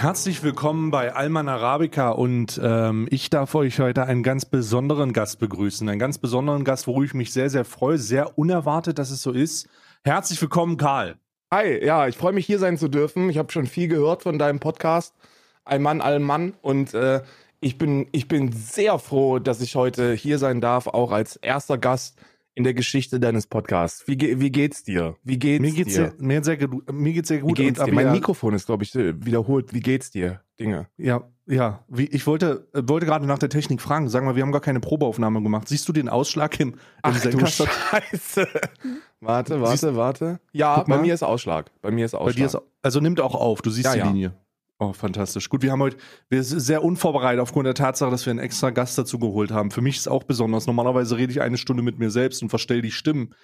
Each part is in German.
Herzlich willkommen bei Alman Arabica und ähm, ich darf euch heute einen ganz besonderen Gast begrüßen. Einen ganz besonderen Gast, worüber ich mich sehr, sehr freue. Sehr unerwartet, dass es so ist. Herzlich willkommen, Karl. Hi, ja, ich freue mich hier sein zu dürfen. Ich habe schon viel gehört von deinem Podcast. Ein Mann, ein Mann. Und äh, ich, bin, ich bin sehr froh, dass ich heute hier sein darf, auch als erster Gast in der Geschichte deines Podcasts. Wie, wie geht's dir? Wie geht's mir geht's dir? Sehr, mir, sehr, mir geht's sehr gut. Wie geht's dir? Mein Mikrofon ist, glaube ich, wiederholt. Wie geht's dir? Dinge. Ja, ja. Wie, ich wollte, äh, wollte gerade nach der Technik fragen. Sag mal, wir haben gar keine Probeaufnahme gemacht. Siehst du den Ausschlag im, im Ach, Senkaster? Scheiße. warte, warte, siehst, warte. Ja, bei mir ist Ausschlag. Bei mir ist Ausschlag. Bei dir ist, also nimmt auch auf. Du siehst ja, die ja. Linie. Oh, fantastisch. Gut, wir haben heute, wir sind sehr unvorbereitet aufgrund der Tatsache, dass wir einen extra Gast dazu geholt haben. Für mich ist es auch besonders. Normalerweise rede ich eine Stunde mit mir selbst und verstelle die Stimmen.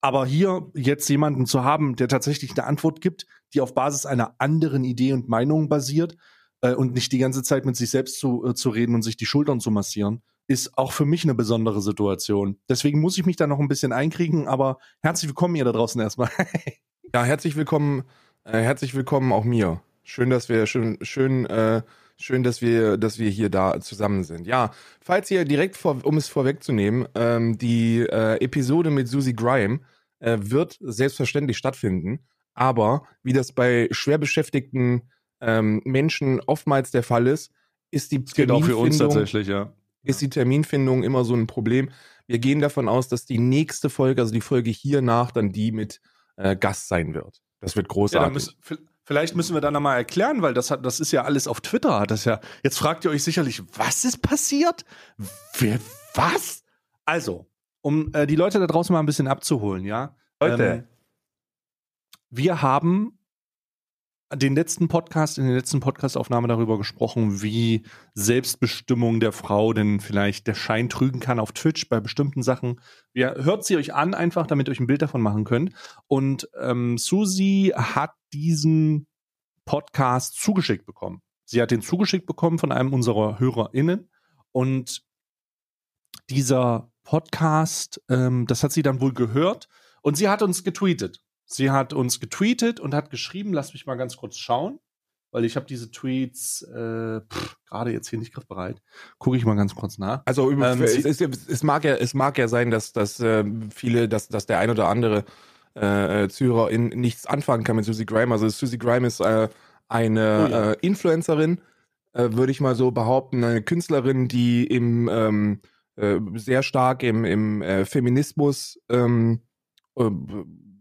Aber hier jetzt jemanden zu haben, der tatsächlich eine Antwort gibt, die auf Basis einer anderen Idee und Meinung basiert äh, und nicht die ganze Zeit mit sich selbst zu, äh, zu reden und sich die Schultern zu massieren, ist auch für mich eine besondere Situation. Deswegen muss ich mich da noch ein bisschen einkriegen, aber herzlich willkommen ihr da draußen erstmal. ja, herzlich willkommen, äh, herzlich willkommen auch mir. Schön, dass wir schön schön äh, schön, dass wir dass wir hier da zusammen sind. Ja, falls ihr direkt vor, um es vorwegzunehmen, ähm, die äh, Episode mit Susie Grime äh, wird selbstverständlich stattfinden, aber wie das bei schwer beschäftigten ähm, Menschen oftmals der Fall ist, ist die tatsächlich, ja. Ist die Terminfindung immer so ein Problem. Wir gehen davon aus, dass die nächste Folge, also die Folge hier nach, dann die mit äh, Gast sein wird. Das wird großartig. Ja, müssen, Vielleicht müssen wir da nochmal erklären, weil das hat, das ist ja alles auf Twitter, hat das ja. Jetzt fragt ihr euch sicherlich, was ist passiert? Wer, was? Also, um äh, die Leute da draußen mal ein bisschen abzuholen, ja. Leute. Ähm, wir haben den letzten Podcast, in der letzten Podcastaufnahme darüber gesprochen, wie Selbstbestimmung der Frau denn vielleicht der Schein trügen kann auf Twitch bei bestimmten Sachen. Ja, hört sie euch an, einfach, damit ihr euch ein Bild davon machen könnt. Und ähm, Susi hat diesen Podcast zugeschickt bekommen. Sie hat den zugeschickt bekommen von einem unserer HörerInnen und dieser Podcast, ähm, das hat sie dann wohl gehört und sie hat uns getweetet. Sie hat uns getweetet und hat geschrieben, lass mich mal ganz kurz schauen, weil ich habe diese Tweets äh, gerade jetzt hier nicht griffbereit. Gucke ich mal ganz kurz nach. Also ähm, es, es, es, mag ja, es mag ja sein, dass, dass äh, viele, dass, dass der ein oder andere äh, Zuhörer in nichts anfangen kann mit Susie Grime. Also Susie Grime ist äh, eine oh, ja. äh, Influencerin, äh, würde ich mal so behaupten, eine Künstlerin, die im ähm, äh, sehr stark im, im äh, Feminismus ähm, äh,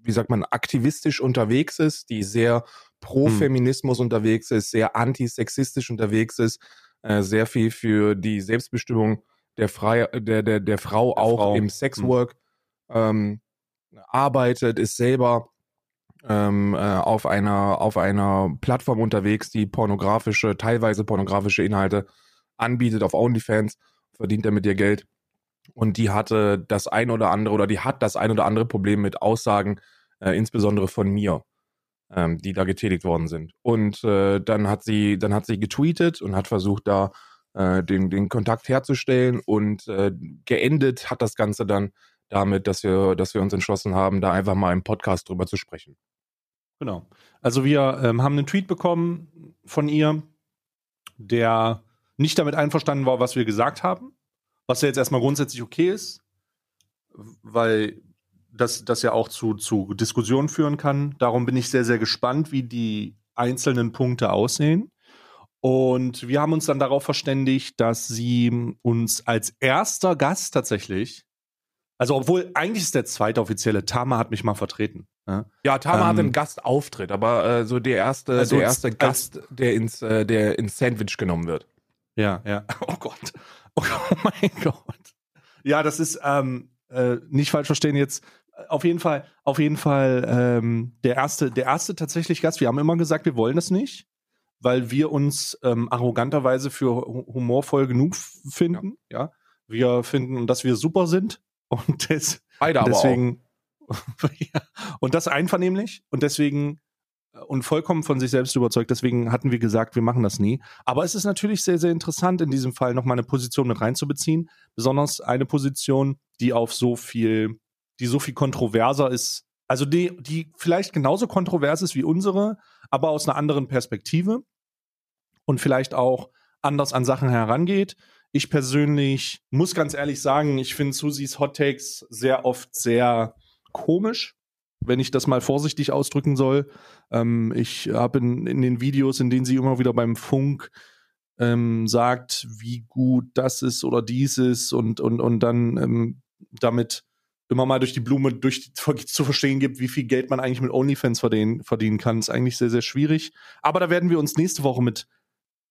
wie sagt man, aktivistisch unterwegs ist, die sehr pro hm. Feminismus hm. unterwegs ist, sehr antisexistisch unterwegs ist, äh, sehr viel für die Selbstbestimmung der, Frei der, der, der Frau der auch Frau. im Sexwork hm. ähm, arbeitet, ist selber ähm, äh, auf einer auf einer Plattform unterwegs, die pornografische, teilweise pornografische Inhalte anbietet auf OnlyFans, verdient damit ihr Geld. Und die hatte das ein oder andere oder die hat das ein oder andere Problem mit Aussagen, äh, insbesondere von mir, ähm, die da getätigt worden sind. Und äh, dann hat sie, dann hat sie getweetet und hat versucht, da äh, den, den Kontakt herzustellen und äh, geendet hat das Ganze dann damit, dass wir, dass wir uns entschlossen haben, da einfach mal im Podcast drüber zu sprechen. Genau. Also wir ähm, haben einen Tweet bekommen von ihr, der nicht damit einverstanden war, was wir gesagt haben, was ja jetzt erstmal grundsätzlich okay ist, weil das, das ja auch zu, zu Diskussionen führen kann. Darum bin ich sehr, sehr gespannt, wie die einzelnen Punkte aussehen. Und wir haben uns dann darauf verständigt, dass sie uns als erster Gast tatsächlich, also obwohl eigentlich ist der zweite offizielle, Tama hat mich mal vertreten. Ja, ja Tama ähm, hat einen Gastauftritt, aber äh, so der erste, also der erste Gast, der ins, äh, der ins Sandwich genommen wird. Ja, ja. Oh Gott. Oh, oh mein Gott. Ja, das ist, ähm, äh, nicht falsch verstehen jetzt, auf jeden Fall, auf jeden Fall ähm, der erste, der erste tatsächlich Gast. Wir haben immer gesagt, wir wollen das nicht, weil wir uns ähm, arroganterweise für humorvoll genug finden. Ja. ja. wir finden, dass wir super sind und des, deswegen ja, und das einvernehmlich und deswegen äh, und vollkommen von sich selbst überzeugt. Deswegen hatten wir gesagt, wir machen das nie. Aber es ist natürlich sehr, sehr interessant, in diesem Fall nochmal eine Position mit reinzubeziehen. Besonders eine Position, die auf so viel die so viel kontroverser ist, also die, die vielleicht genauso kontrovers ist wie unsere, aber aus einer anderen Perspektive. und vielleicht auch anders an Sachen herangeht. Ich persönlich muss ganz ehrlich sagen, ich finde Susis Hot Takes sehr oft sehr komisch, wenn ich das mal vorsichtig ausdrücken soll. Ähm, ich habe in, in den Videos, in denen sie immer wieder beim Funk ähm, sagt, wie gut das ist oder dies ist und, und, und dann ähm, damit immer mal durch die Blume durch zu verstehen gibt, wie viel Geld man eigentlich mit OnlyFans verdienen, verdienen kann, ist eigentlich sehr, sehr schwierig. Aber da werden wir uns nächste Woche mit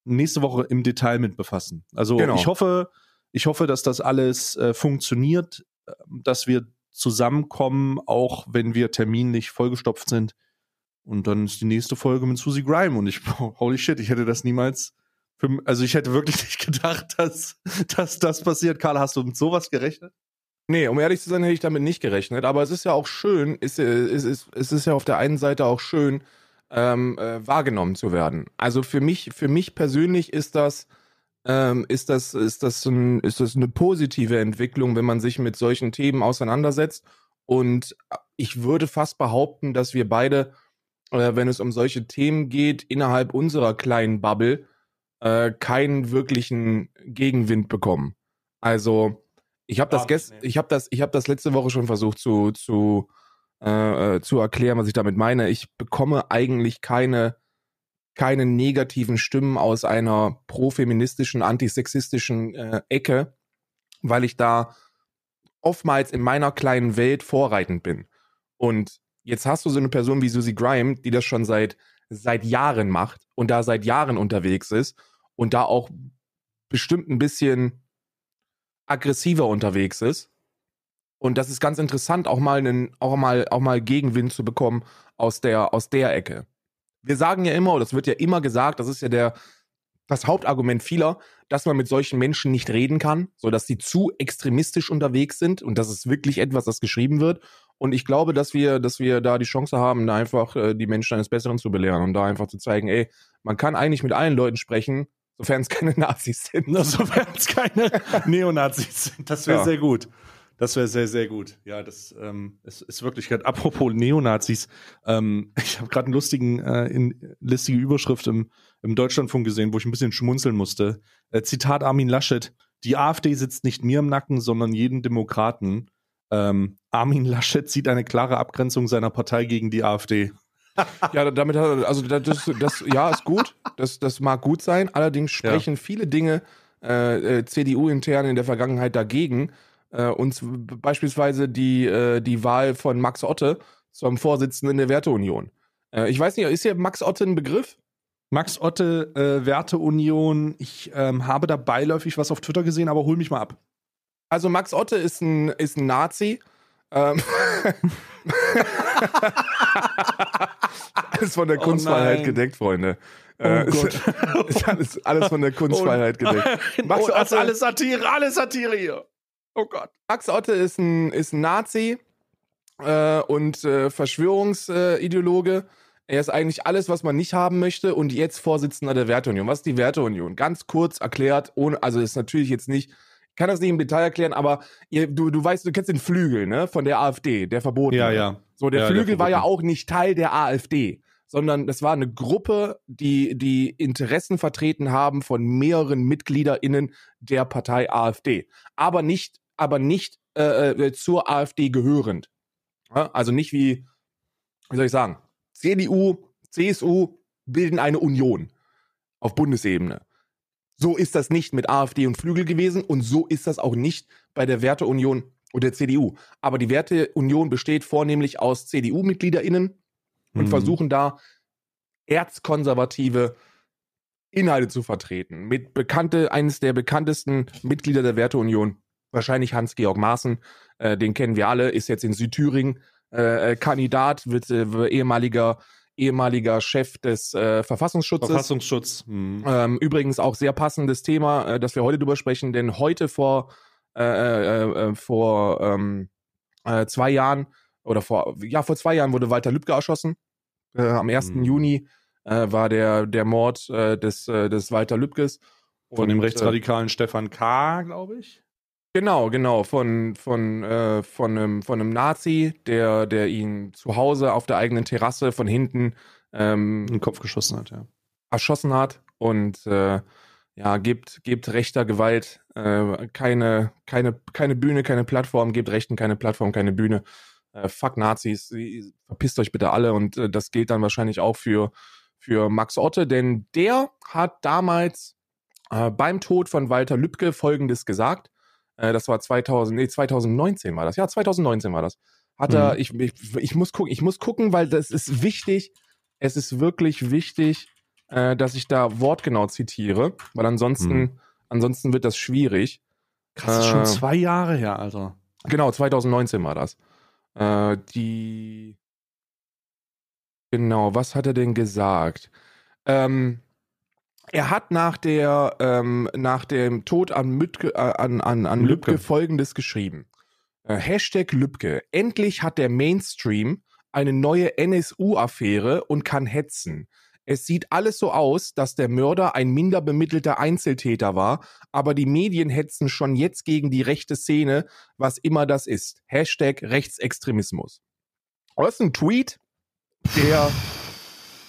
nächste Woche im Detail mit befassen. Also genau. ich hoffe, ich hoffe, dass das alles äh, funktioniert, äh, dass wir zusammenkommen, auch wenn wir terminlich vollgestopft sind. Und dann ist die nächste Folge mit Susie Grime und ich, holy shit, ich hätte das niemals, für, also ich hätte wirklich nicht gedacht, dass, dass das passiert. Karl, hast du mit sowas gerechnet? Nee, um ehrlich zu sein, hätte ich damit nicht gerechnet. Aber es ist ja auch schön, ist, ist, ist, es ist ja auf der einen Seite auch schön, ähm, äh, wahrgenommen zu werden. Also für mich, für mich persönlich ist das, ähm, ist das, ist das, ein, ist das eine positive Entwicklung, wenn man sich mit solchen Themen auseinandersetzt. Und ich würde fast behaupten, dass wir beide, äh, wenn es um solche Themen geht, innerhalb unserer kleinen Bubble äh, keinen wirklichen Gegenwind bekommen. Also ich habe das, gest ich habe das, ich habe das letzte Woche schon versucht zu zu äh, äh, zu erklären, was ich damit meine. Ich bekomme eigentlich keine, keine negativen Stimmen aus einer profeministischen, antisexistischen äh, Ecke, weil ich da oftmals in meiner kleinen Welt vorreitend bin. Und jetzt hast du so eine Person wie Susie Grime, die das schon seit, seit Jahren macht und da seit Jahren unterwegs ist und da auch bestimmt ein bisschen aggressiver unterwegs ist und das ist ganz interessant, auch mal einen, auch mal, auch mal Gegenwind zu bekommen aus der, aus der Ecke. Wir sagen ja immer, oder das wird ja immer gesagt, das ist ja der, das Hauptargument vieler, dass man mit solchen Menschen nicht reden kann, so dass sie zu extremistisch unterwegs sind und das ist wirklich etwas, das geschrieben wird. Und ich glaube, dass wir, dass wir da die Chance haben, da einfach äh, die Menschen eines Besseren zu belehren und da einfach zu zeigen, ey, man kann eigentlich mit allen Leuten sprechen, sofern es keine Nazis sind. sofern es keine Neonazis sind. Das wäre ja. sehr gut. Das wäre sehr, sehr gut. Ja, das ähm, ist, ist wirklich gerade. Apropos Neonazis, ähm, ich habe gerade einen lustigen, äh, in, lustige Überschrift im, im Deutschlandfunk gesehen, wo ich ein bisschen schmunzeln musste. Äh, Zitat Armin Laschet: Die AfD sitzt nicht mir im Nacken, sondern jeden Demokraten. Ähm, Armin Laschet sieht eine klare Abgrenzung seiner Partei gegen die AfD. Ja, damit hat er, also das, das, ja, ist gut. Das, das mag gut sein. Allerdings sprechen ja. viele Dinge äh, äh CDU intern in der Vergangenheit dagegen. Äh, und beispielsweise die, äh, die Wahl von Max Otte zum Vorsitzenden der Werteunion. Äh, ich weiß nicht, ist hier Max Otte ein Begriff? Max Otte, äh, Werteunion. Ich ähm, habe da beiläufig was auf Twitter gesehen, aber hol mich mal ab. Also Max Otte ist ein, ist ein Nazi. Ähm alles von der oh Kunstfreiheit gedeckt, Freunde. Oh äh, Gott. Ist, alles, alles von der Kunstfreiheit oh, gedeckt. Max oh, Otte, alles Satire, alles Satire hier. Oh Gott. Max Otte ist ein, ist ein Nazi äh, und äh, Verschwörungsideologe. Er ist eigentlich alles, was man nicht haben möchte und jetzt Vorsitzender der Werteunion. Was ist die Werteunion? Ganz kurz erklärt, ohne, also ist natürlich jetzt nicht, ich kann das nicht im Detail erklären, aber ihr, du, du weißt, du kennst den Flügel, ne, von der AfD, der verboten. Ja, ja. So, der ja, Flügel der war ja auch nicht Teil der AfD, sondern das war eine Gruppe, die die Interessen vertreten haben von mehreren MitgliederInnen der Partei AfD. Aber nicht aber nicht äh, äh zur AfD gehörend. Ja, also nicht wie, wie soll ich sagen, CDU, CSU bilden eine Union auf Bundesebene. So ist das nicht mit AfD und Flügel gewesen und so ist das auch nicht bei der Werteunion und der CDU. Aber die Werteunion besteht vornehmlich aus CDU-MitgliederInnen und mhm. versuchen da erzkonservative Inhalte zu vertreten. Mit bekannte, eines der bekanntesten Mitglieder der Werteunion wahrscheinlich Hans-Georg Maaßen, äh, den kennen wir alle, ist jetzt in Südthüringen äh, äh Kandidat, wird äh, ehemaliger ehemaliger Chef des äh, Verfassungsschutzes. Verfassungsschutz. Mhm. Ähm, übrigens auch sehr passendes Thema, äh, das wir heute drüber sprechen, denn heute vor äh, äh, äh, vor ähm, äh, zwei Jahren oder vor ja vor zwei Jahren wurde Walter Lübcke erschossen. Am 1. Mhm. Juni war der der Mord des des Walter Lübkes von dem rechtsradikalen Stefan K., glaube ich. Genau, genau, von, von, äh, von, einem, von einem Nazi, der, der ihn zu Hause auf der eigenen Terrasse von hinten ähm, in den Kopf geschossen hat, ja. Erschossen hat. und äh, ja, gebt, gebt rechter Gewalt äh, keine, keine, keine Bühne, keine Plattform, gebt Rechten keine Plattform, keine Bühne. Äh, fuck Nazis, verpisst euch bitte alle und äh, das gilt dann wahrscheinlich auch für, für Max Otte, denn der hat damals äh, beim Tod von Walter Lübcke Folgendes gesagt. Äh, das war 2000, nee, 2019 war das. Ja, 2019 war das. Hat mhm. er, ich, ich, ich muss gucken, ich muss gucken, weil das ist wichtig. Es ist wirklich wichtig, äh, dass ich da wortgenau zitiere, weil ansonsten, mhm. ansonsten wird das schwierig. Krass, das ist schon äh, zwei Jahre her, Alter. Genau, 2019 war das. Äh, die. Genau, was hat er denn gesagt? Ähm, er hat nach der ähm, nach dem Tod an, Mütke, äh, an, an, an Lübcke. Lübcke folgendes geschrieben. Äh, Hashtag Lübcke. Endlich hat der Mainstream eine neue NSU-Affäre und kann hetzen. Es sieht alles so aus, dass der Mörder ein minder bemittelter Einzeltäter war, aber die Medien hetzen schon jetzt gegen die rechte Szene, was immer das ist. Hashtag Rechtsextremismus. Das ist ein Tweet, der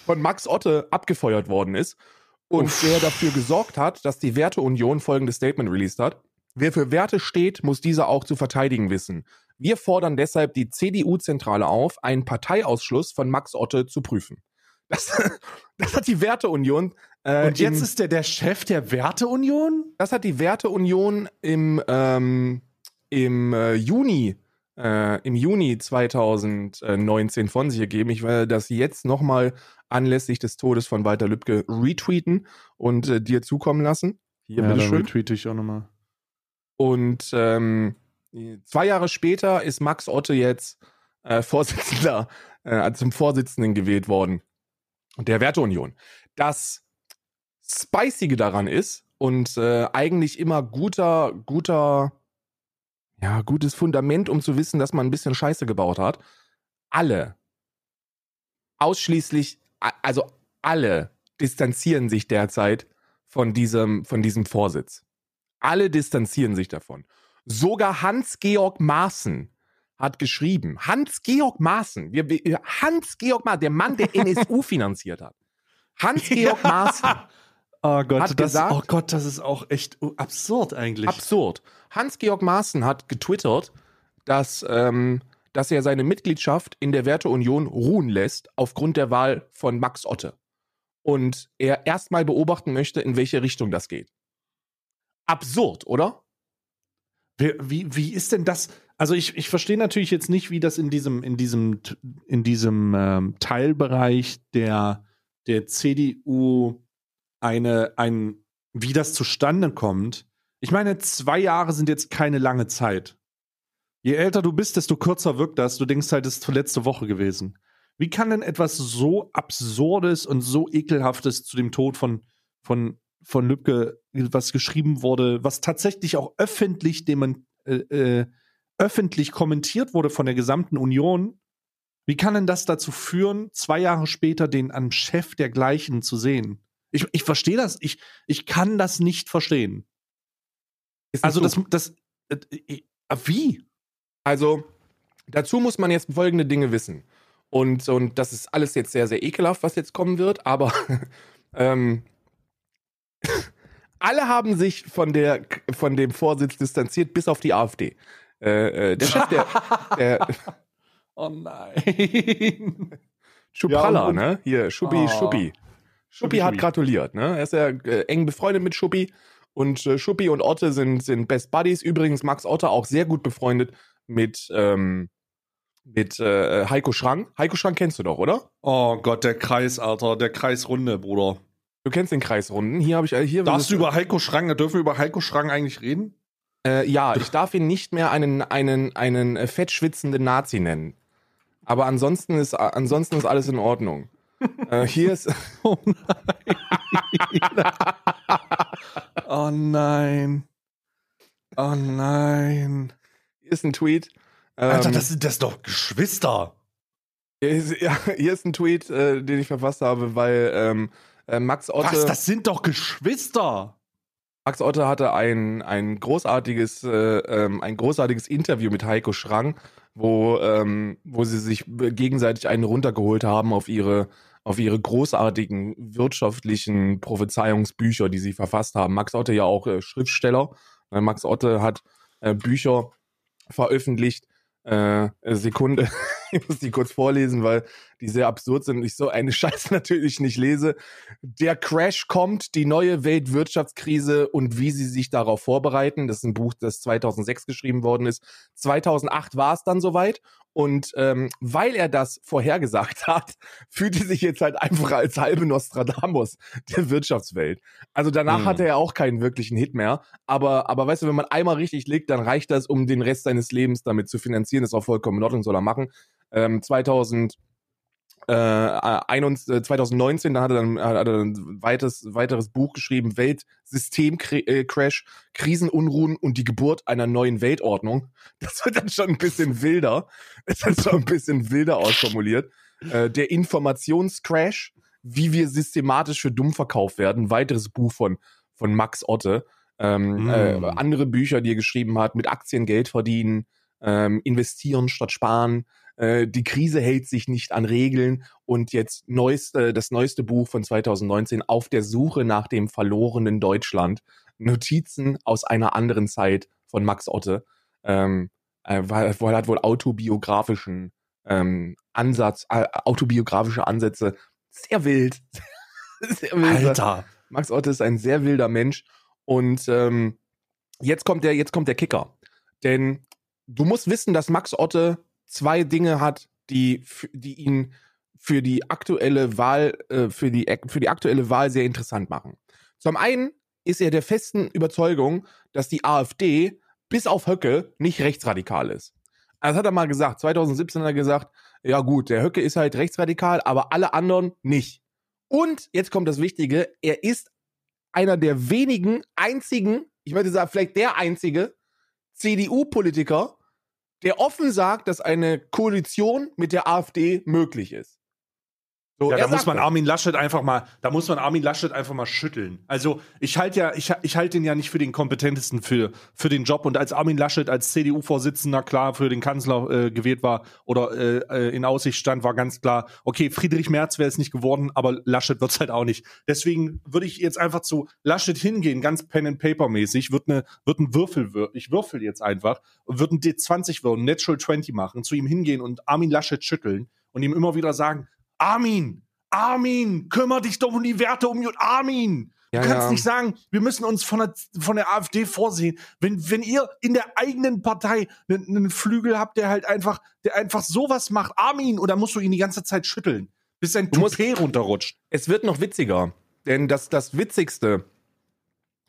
von Max Otte abgefeuert worden ist und Uff. der dafür gesorgt hat, dass die Werteunion folgendes Statement released hat. Wer für Werte steht, muss diese auch zu verteidigen wissen. Wir fordern deshalb die CDU-Zentrale auf, einen Parteiausschluss von Max Otte zu prüfen. Das, das hat die Werteunion. Äh, Und jetzt im, ist der der Chef der Werteunion? Das hat die Werteunion im, ähm, im äh, Juni äh, im Juni 2019 von sich gegeben. Ich werde das jetzt nochmal anlässlich des Todes von Walter Lübcke retweeten und äh, dir zukommen lassen. Hier, ja, bitteschön. retweete ich auch nochmal. Und ähm, zwei Jahre später ist Max Otte jetzt äh, Vorsitzender, äh, zum Vorsitzenden gewählt worden der Werteunion. Das Spicige daran ist und äh, eigentlich immer guter, guter, ja, gutes Fundament, um zu wissen, dass man ein bisschen Scheiße gebaut hat. Alle, ausschließlich, also alle distanzieren sich derzeit von diesem, von diesem Vorsitz. Alle distanzieren sich davon. Sogar Hans-Georg Maaßen hat geschrieben, Hans-Georg Maaßen, Hans-Georg Maaßen, der Mann, der NSU finanziert hat. Hans-Georg ja. Maaßen. Oh Gott, das, gesagt, oh Gott, das ist auch echt absurd eigentlich. Absurd. Hans-Georg Maaßen hat getwittert, dass, ähm, dass er seine Mitgliedschaft in der Werteunion ruhen lässt aufgrund der Wahl von Max Otte. Und er erstmal beobachten möchte, in welche Richtung das geht. Absurd, oder? Wie, wie, wie ist denn das? Also ich, ich verstehe natürlich jetzt nicht, wie das in diesem, in diesem, in diesem ähm, Teilbereich der, der CDU eine, ein, wie das zustande kommt. Ich meine, zwei Jahre sind jetzt keine lange Zeit. Je älter du bist, desto kürzer wirkt das. Du denkst halt, es ist letzte Woche gewesen. Wie kann denn etwas so Absurdes und so Ekelhaftes zu dem Tod von, von, von Lübcke, was geschrieben wurde, was tatsächlich auch öffentlich dem, äh, äh, öffentlich kommentiert wurde von der gesamten Union, wie kann denn das dazu führen, zwei Jahre später den am Chef der gleichen zu sehen? Ich, ich verstehe das, ich, ich kann das nicht verstehen. Also das, das, äh, äh, wie? Also, dazu muss man jetzt folgende Dinge wissen. Und, und das ist alles jetzt sehr, sehr ekelhaft, was jetzt kommen wird, aber ähm, alle haben sich von, der, von dem Vorsitz distanziert, bis auf die AfD. Äh, äh, der Chef der, der Oh nein. Schupralla, ja, ne? Hier, Schuppi, oh. Schuppi. Schuppi hat gratuliert, ne? Er ist ja äh, eng befreundet mit Schuppi. Und äh, Schuppi und Otte sind, sind Best Buddies. Übrigens Max Otte auch sehr gut befreundet mit, ähm, mit äh, Heiko Schrank. Heiko Schrank kennst du doch, oder? Oh Gott, der Kreis, Alter. Der Kreisrunde, Bruder. Du kennst den Kreisrunden. Hier habe ich äh, hier. Darfst du über Heiko Schrank, dürfen wir über Heiko Schrank eigentlich reden? Äh, ja, ich darf ihn nicht mehr einen, einen, einen äh, fettschwitzenden Nazi nennen. Aber ansonsten ist, ansonsten ist alles in Ordnung. Äh, hier ist. Oh nein. oh nein. Oh nein. Hier ist ein Tweet. Ähm, Alter, das sind das doch Geschwister. Hier ist, ja, hier ist ein Tweet, äh, den ich verfasst habe, weil ähm, äh, Max Otte. Was? Das sind doch Geschwister. Max Otte hatte ein, ein großartiges, äh, ähm, ein großartiges Interview mit Heiko Schrang, wo, ähm, wo sie sich gegenseitig einen runtergeholt haben auf ihre, auf ihre großartigen wirtschaftlichen Prophezeiungsbücher, die sie verfasst haben. Max Otte ja auch äh, Schriftsteller. Äh, Max Otte hat äh, Bücher veröffentlicht. Äh, Sekunde, ich muss die kurz vorlesen, weil die sehr absurd sind und ich so eine Scheiße natürlich nicht lese. Der Crash kommt, die neue Weltwirtschaftskrise und wie sie sich darauf vorbereiten. Das ist ein Buch, das 2006 geschrieben worden ist. 2008 war es dann soweit und ähm, weil er das vorhergesagt hat, fühlte sich jetzt halt einfach als halbe Nostradamus der Wirtschaftswelt. Also danach hm. hatte er auch keinen wirklichen Hit mehr. Aber, aber weißt du, wenn man einmal richtig liegt, dann reicht das, um den Rest seines Lebens damit zu finanzieren. Das ist auch vollkommen in Ordnung, soll er machen. Ähm, 2000 äh, 2019, da hat er dann, hat er ein weiteres, weiteres Buch geschrieben, Weltsystemcrash, Krisenunruhen und die Geburt einer neuen Weltordnung. Das wird dann schon ein bisschen wilder. Das ist schon ein bisschen wilder ausformuliert. Äh, der Informationscrash, wie wir systematisch für dumm verkauft werden. weiteres Buch von, von Max Otte. Ähm, mm. äh, andere Bücher, die er geschrieben hat, mit Aktien Geld verdienen, ähm, investieren statt sparen, äh, die Krise hält sich nicht an Regeln und jetzt neueste, das neueste Buch von 2019 auf der Suche nach dem verlorenen Deutschland. Notizen aus einer anderen Zeit von Max Otte. Ähm, äh, weil, er hat wohl autobiografischen ähm, Ansatz, äh, autobiografische Ansätze. Sehr wild. sehr wild. Alter. Max Otte ist ein sehr wilder Mensch. Und ähm, jetzt kommt der, jetzt kommt der Kicker. Denn du musst wissen, dass Max Otte zwei Dinge hat, die, die ihn für die aktuelle Wahl, äh, für die, für die aktuelle Wahl sehr interessant machen. Zum einen ist er der festen Überzeugung, dass die AfD bis auf Höcke nicht rechtsradikal ist. Das hat er mal gesagt. 2017 hat er gesagt, ja gut, der Höcke ist halt rechtsradikal, aber alle anderen nicht. Und jetzt kommt das Wichtige, er ist einer der wenigen, einzigen, ich möchte sagen, vielleicht der einzige CDU-Politiker, der offen sagt, dass eine Koalition mit der AfD möglich ist. So, ja, da muss man. Armin Laschet einfach mal, da muss man Armin Laschet einfach mal schütteln. Also ich halte ja, ich, ich halte ihn ja nicht für den kompetentesten für, für den Job. Und als Armin Laschet als CDU-Vorsitzender klar für den Kanzler äh, gewählt war oder äh, äh in Aussicht stand, war ganz klar, okay, Friedrich Merz wäre es nicht geworden, aber Laschet wird es halt auch nicht. Deswegen würde ich jetzt einfach zu Laschet hingehen, ganz Pen and Paper mäßig, wird eine, wird ein Würfel, ich würfel jetzt einfach würde ein D20 würden, Natural 20 machen, zu ihm hingehen und Armin Laschet schütteln und ihm immer wieder sagen, Armin, Armin, kümmere dich doch um die Werte um Armin. Du ja, kannst ja. nicht sagen, wir müssen uns von der, von der AfD vorsehen. Wenn, wenn ihr in der eigenen Partei einen, einen Flügel habt, der halt einfach, der einfach sowas macht, Armin, oder musst du ihn die ganze Zeit schütteln, bis sein Toupet runterrutscht. Es wird noch witziger. Denn das, das Witzigste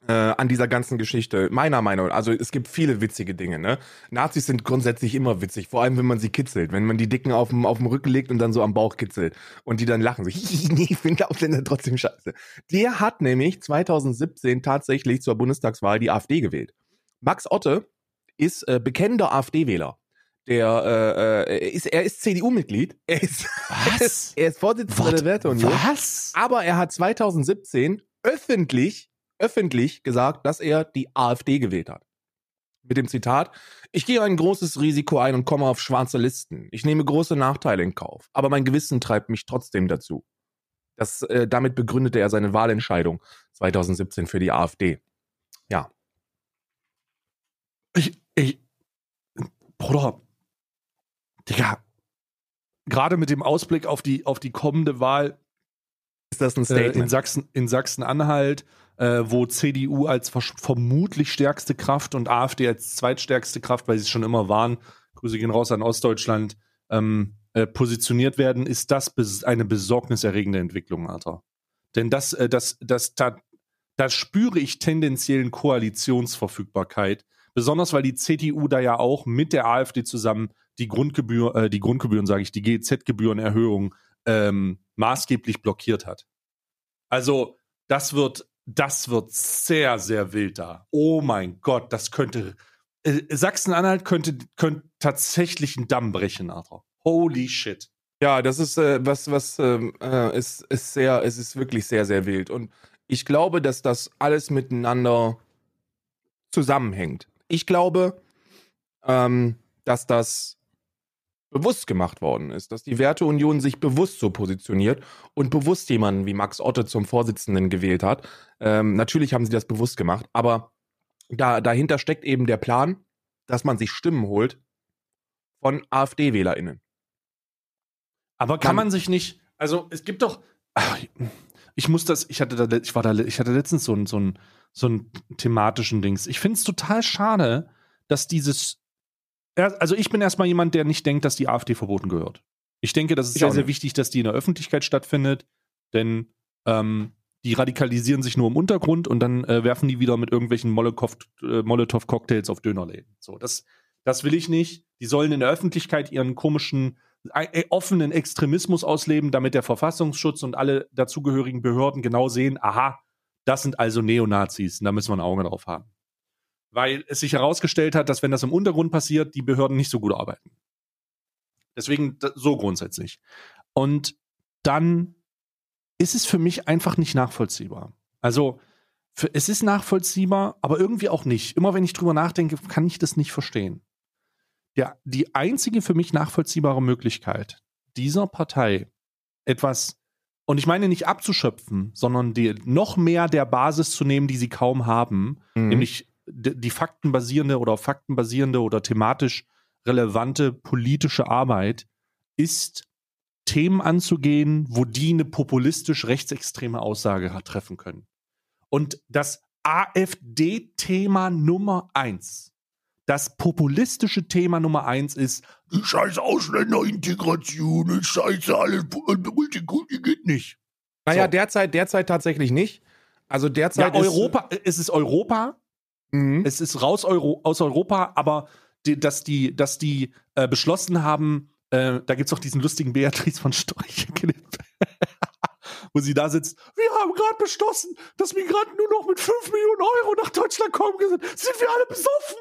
äh, an dieser ganzen Geschichte, meiner Meinung nach. Also es gibt viele witzige Dinge. Ne? Nazis sind grundsätzlich immer witzig, vor allem wenn man sie kitzelt, wenn man die Dicken auf dem, auf dem Rücken legt und dann so am Bauch kitzelt und die dann lachen. So, nee, ich finde Ausländer trotzdem scheiße. Der hat nämlich 2017 tatsächlich zur Bundestagswahl die AfD gewählt. Max Otte ist äh, bekennender AfD-Wähler. Der äh, äh, ist, er ist CDU-Mitglied. Er ist, Was? er ist Vorsitzender What? der Werteunion. Was? Aber er hat 2017 öffentlich öffentlich gesagt, dass er die AfD gewählt hat. Mit dem Zitat, ich gehe ein großes Risiko ein und komme auf schwarze Listen. Ich nehme große Nachteile in Kauf, aber mein Gewissen treibt mich trotzdem dazu. Das, äh, damit begründete er seine Wahlentscheidung 2017 für die AfD. Ja. Ich, ich, Bruder, Digga, gerade mit dem Ausblick auf die, auf die kommende Wahl ist das ein Statement? Äh, in Sachsen, in Sachsen-Anhalt äh, wo CDU als vermutlich stärkste Kraft und AfD als zweitstärkste Kraft, weil sie es schon immer waren, Grüße gehen raus an Ostdeutschland, ähm, äh, positioniert werden, ist das bes eine besorgniserregende Entwicklung, Alter. Denn das, äh, das, das, da, da spüre ich tendenziellen Koalitionsverfügbarkeit, besonders weil die CDU da ja auch mit der AfD zusammen die Grundgebühr, äh, die Grundgebühren, sage ich, die GEZ-Gebührenerhöhung ähm, maßgeblich blockiert hat. Also das wird das wird sehr, sehr wild da. Oh mein Gott, das könnte. Äh, Sachsen-Anhalt könnte, könnte tatsächlich einen Damm brechen, Alter. Holy shit. Ja, das ist äh, was, was ähm, äh, ist, ist sehr, es ist wirklich sehr, sehr wild. Und ich glaube, dass das alles miteinander zusammenhängt. Ich glaube, ähm, dass das bewusst gemacht worden ist, dass die Werteunion sich bewusst so positioniert und bewusst jemanden wie Max Otte zum Vorsitzenden gewählt hat. Ähm, natürlich haben sie das bewusst gemacht, aber da, dahinter steckt eben der Plan, dass man sich Stimmen holt von AfD-WählerInnen. Aber kann man, man sich nicht, also es gibt doch, ach, ich muss das, ich hatte da, ich war da, ich hatte letztens so ein, so ein, so ein thematischen Dings. Ich finde es total schade, dass dieses also ich bin erstmal jemand, der nicht denkt, dass die AfD verboten gehört. Ich denke, das ist ich sehr, sehr wichtig, dass die in der Öffentlichkeit stattfindet, denn ähm, die radikalisieren sich nur im Untergrund und dann äh, werfen die wieder mit irgendwelchen äh, Molotow-Cocktails auf Dönerläden. So, das, das will ich nicht. Die sollen in der Öffentlichkeit ihren komischen, äh, offenen Extremismus ausleben, damit der Verfassungsschutz und alle dazugehörigen Behörden genau sehen, aha, das sind also Neonazis, und da müssen wir ein Auge drauf haben weil es sich herausgestellt hat, dass wenn das im Untergrund passiert, die Behörden nicht so gut arbeiten. Deswegen so grundsätzlich. Und dann ist es für mich einfach nicht nachvollziehbar. Also für, es ist nachvollziehbar, aber irgendwie auch nicht. Immer wenn ich drüber nachdenke, kann ich das nicht verstehen. Der, die einzige für mich nachvollziehbare Möglichkeit dieser Partei etwas, und ich meine nicht abzuschöpfen, sondern die, noch mehr der Basis zu nehmen, die sie kaum haben, mhm. nämlich die faktenbasierende oder faktenbasierende oder thematisch relevante politische Arbeit ist, Themen anzugehen, wo die eine populistisch rechtsextreme Aussage treffen können. Und das AfD-Thema Nummer eins, das populistische Thema Nummer eins ist, die scheiß Ausländerintegration, die scheiße alles, Multikulti geht nicht. Naja, so. derzeit, derzeit tatsächlich nicht. Also derzeit ja, Europa, ist, es ist Europa, Mhm. Es ist raus Euro, aus Europa, aber die, dass die, dass die äh, beschlossen haben, äh, da gibt es auch diesen lustigen Beatrice von Storch-Clip, wo sie da sitzt. Wir haben gerade beschlossen, dass Migranten nur noch mit 5 Millionen Euro nach Deutschland kommen. Sind wir alle besoffen?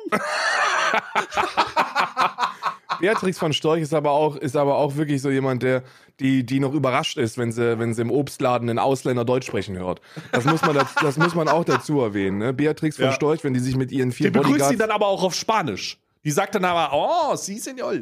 Beatrix von Storch ist aber auch, ist aber auch wirklich so jemand, der, die, die noch überrascht ist, wenn sie, wenn sie im Obstladen einen Ausländer Deutsch sprechen hört. Das muss man, das, das muss man auch dazu erwähnen. Ne? Beatrix von ja. Storch, wenn die sich mit ihren vier die begrüßt Bodyguards... sie dann aber auch auf Spanisch. Die sagt dann aber, oh, sie Senor.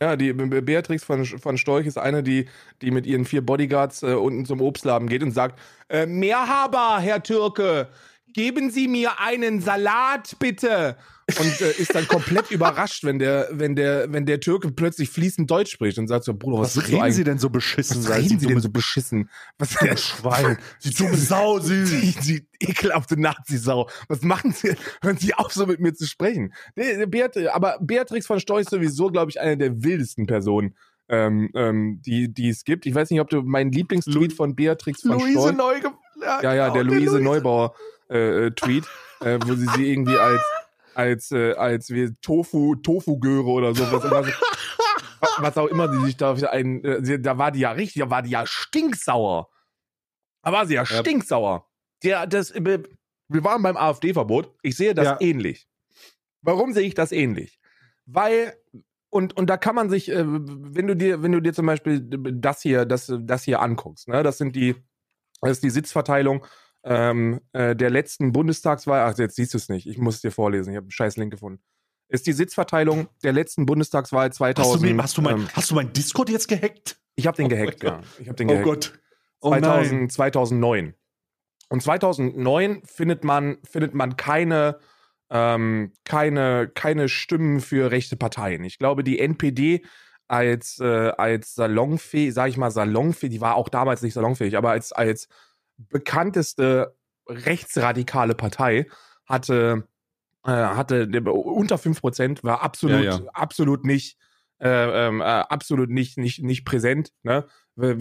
Ja, die Beatrix von, von Storch ist eine, die, die mit ihren vier Bodyguards äh, unten zum Obstladen geht und sagt, äh, Mehrhaber, Herr Türke, geben Sie mir einen Salat bitte und äh, ist dann komplett überrascht, wenn der, wenn der, wenn der Türke plötzlich fließend Deutsch spricht und sagt so, Bruder, was, was reden Sie denn so beschissen? Was reden Sie denn so beschissen? Was ist der Schwein? Sie dumme Sau, Sie. Sie, Sie ekelhafte Nazi-Sau. Was machen Sie? Hören Sie auf, so mit mir zu sprechen. Beat, aber Beatrix von Storch ist sowieso, glaube ich, eine der wildesten Personen. Ähm, ähm, die, die es gibt. Ich weiß nicht, ob du meinen Lieblingstweet von Beatrix von Luise Storch. Neuge ja, ja, ja, der genau, Luise, Luise. Neubauer äh, äh, Tweet, äh, wo sie sie irgendwie als als äh, als wie Tofu Tofu Göre oder so was, was, was auch immer sie sich da ein äh, da war die ja richtig, da war die ja stinksauer. Da war sie ja, ja. stinksauer. Der das wir waren beim AfD Verbot. Ich sehe das ja. ähnlich. Warum sehe ich das ähnlich? Weil und, und da kann man sich, äh, wenn du dir, wenn du dir zum Beispiel das hier, das, das hier anguckst, ne, das sind die, das ist die Sitzverteilung ähm, äh, der letzten Bundestagswahl, ach, jetzt siehst du es nicht, ich muss es dir vorlesen, ich habe einen scheiß Link gefunden. Ist die Sitzverteilung der letzten Bundestagswahl 2000. Hast du, mir, hast du, mein, ähm, hast du mein Discord jetzt gehackt? Ich habe den oh gehackt, ja. Ich habe den oh gehackt. Oh Gott. Oh 2000, 2009. Und 2009 findet man, findet man keine, ähm, keine, keine Stimmen für rechte Parteien. Ich glaube, die NPD als, äh, als salonfähig, sage ich mal salonfähig, die war auch damals nicht salonfähig, aber als, als bekannteste rechtsradikale Partei hatte, äh, hatte unter 5%, war absolut, ja, ja. absolut nicht, äh, ähm, äh, absolut nicht, nicht, nicht präsent. Ne?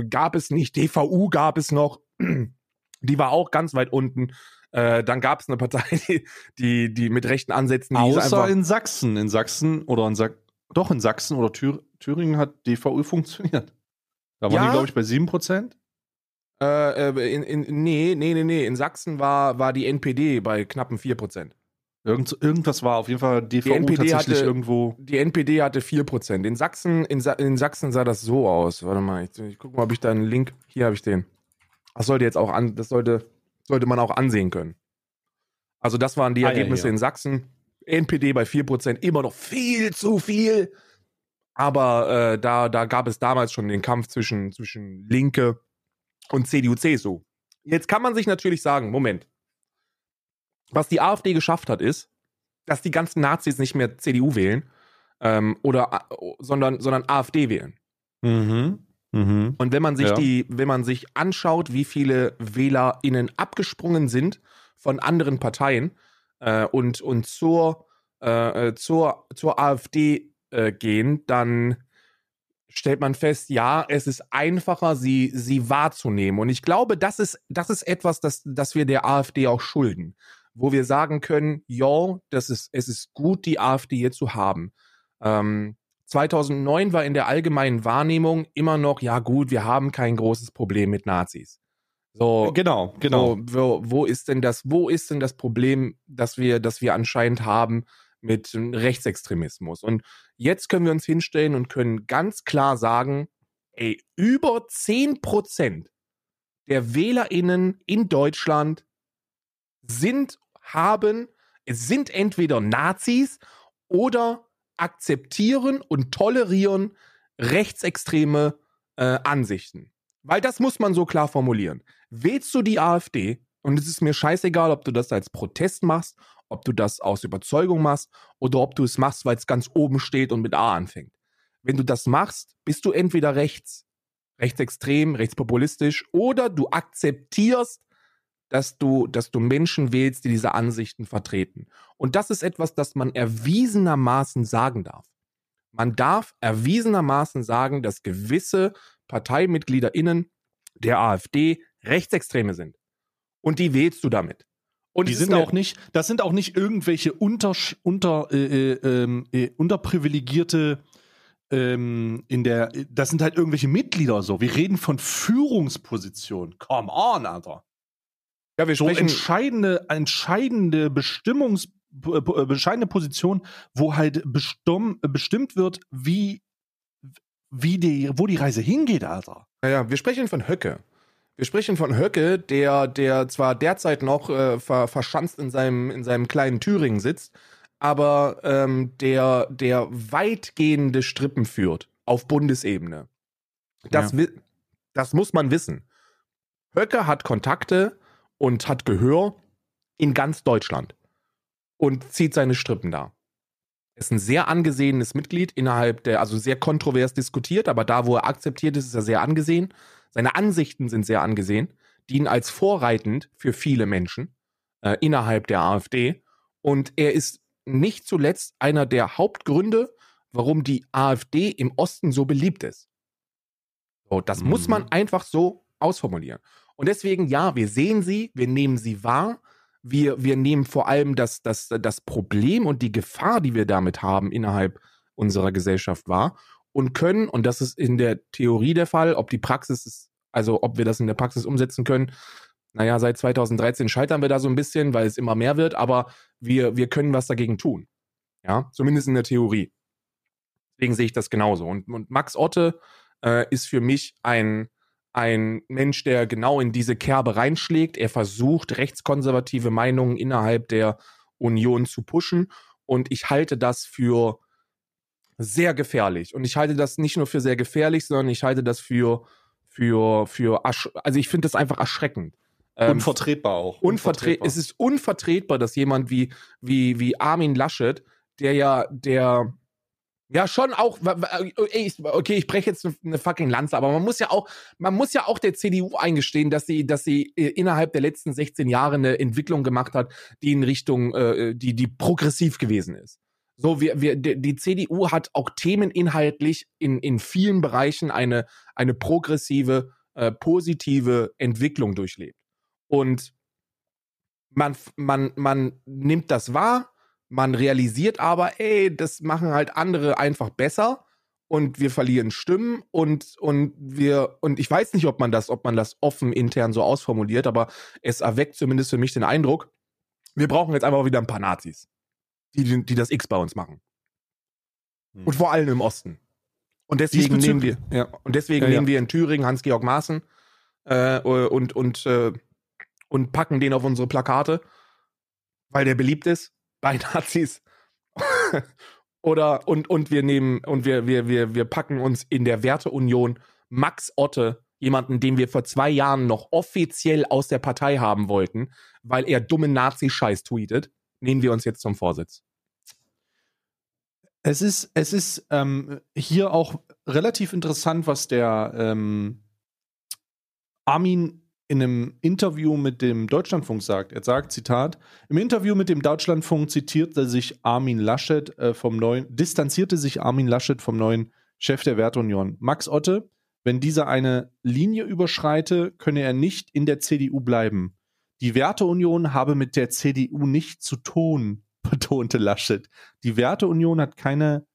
Gab es nicht, DVU gab es noch, die war auch ganz weit unten. Äh, dann gab es eine Partei, die, die, die mit rechten Ansätzen. Außer in Sachsen. In Sachsen oder in Sachsen, doch in Sachsen oder Thür Thüringen hat DVU funktioniert. Da waren ja? die, glaube ich, bei 7%. Äh, äh, in, in, nee, nee, nee, nee. In Sachsen war, war die NPD bei knappen 4%. Irgend, irgendwas war auf jeden Fall DVU die NPD tatsächlich hatte, irgendwo. Die NPD hatte 4%. In Sachsen, in, Sa in Sachsen sah das so aus. Warte mal, ich, ich gucke mal, ob ich da einen Link. Hier habe ich den. Das sollte jetzt auch an, das sollte, sollte man auch ansehen können. Also, das waren die ah, Ergebnisse ja, ja. in Sachsen. NPD bei 4%, immer noch viel zu viel. Aber äh, da, da gab es damals schon den Kampf zwischen, zwischen Linke und CDU, CSU. Jetzt kann man sich natürlich sagen, Moment, was die AfD geschafft hat, ist, dass die ganzen Nazis nicht mehr CDU wählen, ähm, oder, sondern, sondern AfD wählen. Mhm. Mhm. Und wenn man sich Ja. die, wenn man sich anschaut, wie viele WählerInnen abgesprungen sind von anderen Parteien äh, und, und zur, äh, äh, zur, zur AfD äh, gehen, dann stellt man fest, ja, es ist einfacher, sie, sie wahrzunehmen. Und ich glaube, das ist, das ist etwas, das, das wir der AfD auch schulden. Wo wir sagen können, yo, das ist, es ist gut, die AfD hier zu haben. Ähm, 2009 war in der allgemeinen Wahrnehmung immer noch, ja gut, wir haben kein großes Problem mit Nazis. So, Genau, genau. wo, wo, wo ist denn das, wo ist denn das Problem, das wir, das wir anscheinend haben mit Rechtsextremismus? Und jetzt können wir uns hinstellen und können ganz klar sagen, ey, über 10% der WählerInnen in Deutschland sind, haben, sind entweder Nazis oder akzeptieren und tolerieren rechtsextreme äh, Ansichten. Weil das muss man so klar formulieren. Wählst du die AfD, und es ist mir scheißegal, ob du das als Protest machst, ob du das aus Überzeugung machst oder ob du es machst, weil es ganz oben steht und mit A anfängt. Wenn du das machst, bist du entweder rechts, rechtsextrem, rechtspopulistisch oder du akzeptierst, dass du, dass du Menschen wählst, die diese Ansichten vertreten. Und das ist etwas, das man erwiesenermaßen sagen darf. Man darf erwiesenermaßen sagen, dass gewisse ParteimitgliederInnen der AfD Rechtsextreme sind. Und die wählst du damit. Und die sind auch nicht, das sind auch nicht irgendwelche unter, unter, äh, äh, ähm, äh, unterprivilegierte ähm, in der, das sind halt irgendwelche Mitglieder so. Wir reden von Führungspositionen. Come on, Alter. ja, wir So sprechen, entscheidende, entscheidende Bestimmungs, äh, bescheidene Position, wo halt bestimm, bestimmt wird, wie, wie die, wo die Reise hingeht, Alter. ja, ja, wir sprechen von Höcke. Wir sprechen von Höcke, der, der zwar derzeit noch äh, ver, verschanzt in seinem, in seinem kleinen Thüringen sitzt, aber ähm, der, der weitgehende Strippen führt auf Bundesebene. Das, Ja. das muss man wissen. Höcke hat Kontakte und hat Gehör in ganz Deutschland und zieht seine Strippen da. Ist ein sehr angesehenes Mitglied innerhalb der, also sehr kontrovers diskutiert, aber da, wo er akzeptiert ist, ist er sehr angesehen. Seine Ansichten sind sehr angesehen, dienen als vorreitend für viele Menschen äh, innerhalb der AfD. Und er ist nicht zuletzt einer der Hauptgründe, warum die AfD im Osten so beliebt ist. So, das Mhm. muss man einfach so ausformulieren. Und deswegen, ja, wir sehen sie, wir nehmen sie wahr. Wir, wir nehmen vor allem das, das, das Problem und die Gefahr, die wir damit haben, innerhalb unserer Gesellschaft wahr und können, und das ist in der Theorie der Fall, ob die Praxis ist, also ob wir das in der Praxis umsetzen können, naja, seit 2013 scheitern wir da so ein bisschen, weil es immer mehr wird, aber wir, wir können was dagegen tun. Ja, zumindest in der Theorie. Deswegen sehe ich das genauso. Und, und Max Otte äh, ist für mich ein, ein Mensch, der genau in diese Kerbe reinschlägt. Er versucht, rechtskonservative Meinungen innerhalb der Union zu pushen. Und ich halte das für sehr gefährlich. Und ich halte das nicht nur für sehr gefährlich, sondern ich halte das für, für, für, also ich finde das einfach erschreckend. Ähm, Unvertretbar auch. unvertre es ist unvertretbar, dass jemand wie, wie, wie Armin Laschet, der ja, der, ja schon auch, okay, ich breche jetzt eine- eine fucking Lanze, aber man muss ja auch, man muss ja auch der CDU eingestehen, dass sie, dass sie äh, innerhalb der letzten 16 Jahre eine Entwicklung gemacht hat, die in Richtung, äh, die, die progressiv gewesen ist. So, wir, wir, die CDU hat auch themeninhaltlich in, in vielen Bereichen eine, eine progressive, äh, positive Entwicklung durchlebt. Und man, man, man nimmt das wahr, man realisiert aber, ey, das machen halt andere einfach besser und wir verlieren Stimmen und, und wir, und ich weiß nicht, ob man das, ob man das offen intern so ausformuliert, aber es erweckt zumindest für mich den Eindruck, wir brauchen jetzt einfach wieder ein paar Nazis, die, die das X bei uns machen. Hm. Und vor allem im Osten. Und deswegen nehmen wir, ja. und deswegen Ja, ja. nehmen wir in Thüringen Hans-Georg Maaßen äh, und, und, äh, und packen den auf unsere Plakate, weil der beliebt ist bei Nazis. Oder und, und wir nehmen und wir, wir, wir, wir packen uns in der Werteunion Max Otte, jemanden, den wir vor zwei Jahren noch offiziell aus der Partei haben wollten, weil er dumme Nazi-Scheiß tweetet, nehmen wir uns jetzt zum Vorsitz. Es ist, es ist ähm, hier auch relativ interessant, was der ähm, Armin in einem Interview mit dem Deutschlandfunk sagt. Er sagt, Zitat, im Interview mit dem Deutschlandfunk zitierte sich Armin Laschet äh, vom neuen, distanzierte sich Armin Laschet vom neuen Chef der Werteunion. Max Otte, wenn dieser eine Linie überschreite, könne er nicht in der CDU bleiben. Die Werteunion habe mit der CDU nichts zu tun, betonte Laschet. Die Werteunion hat keine,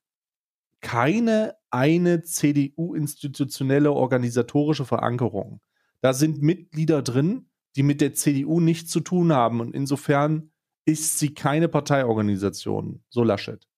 keine eine CDU-institutionelle organisatorische Verankerung. Da sind Mitglieder drin, die mit der CDU nichts zu tun haben. Und insofern ist sie keine Parteiorganisation, so Laschet.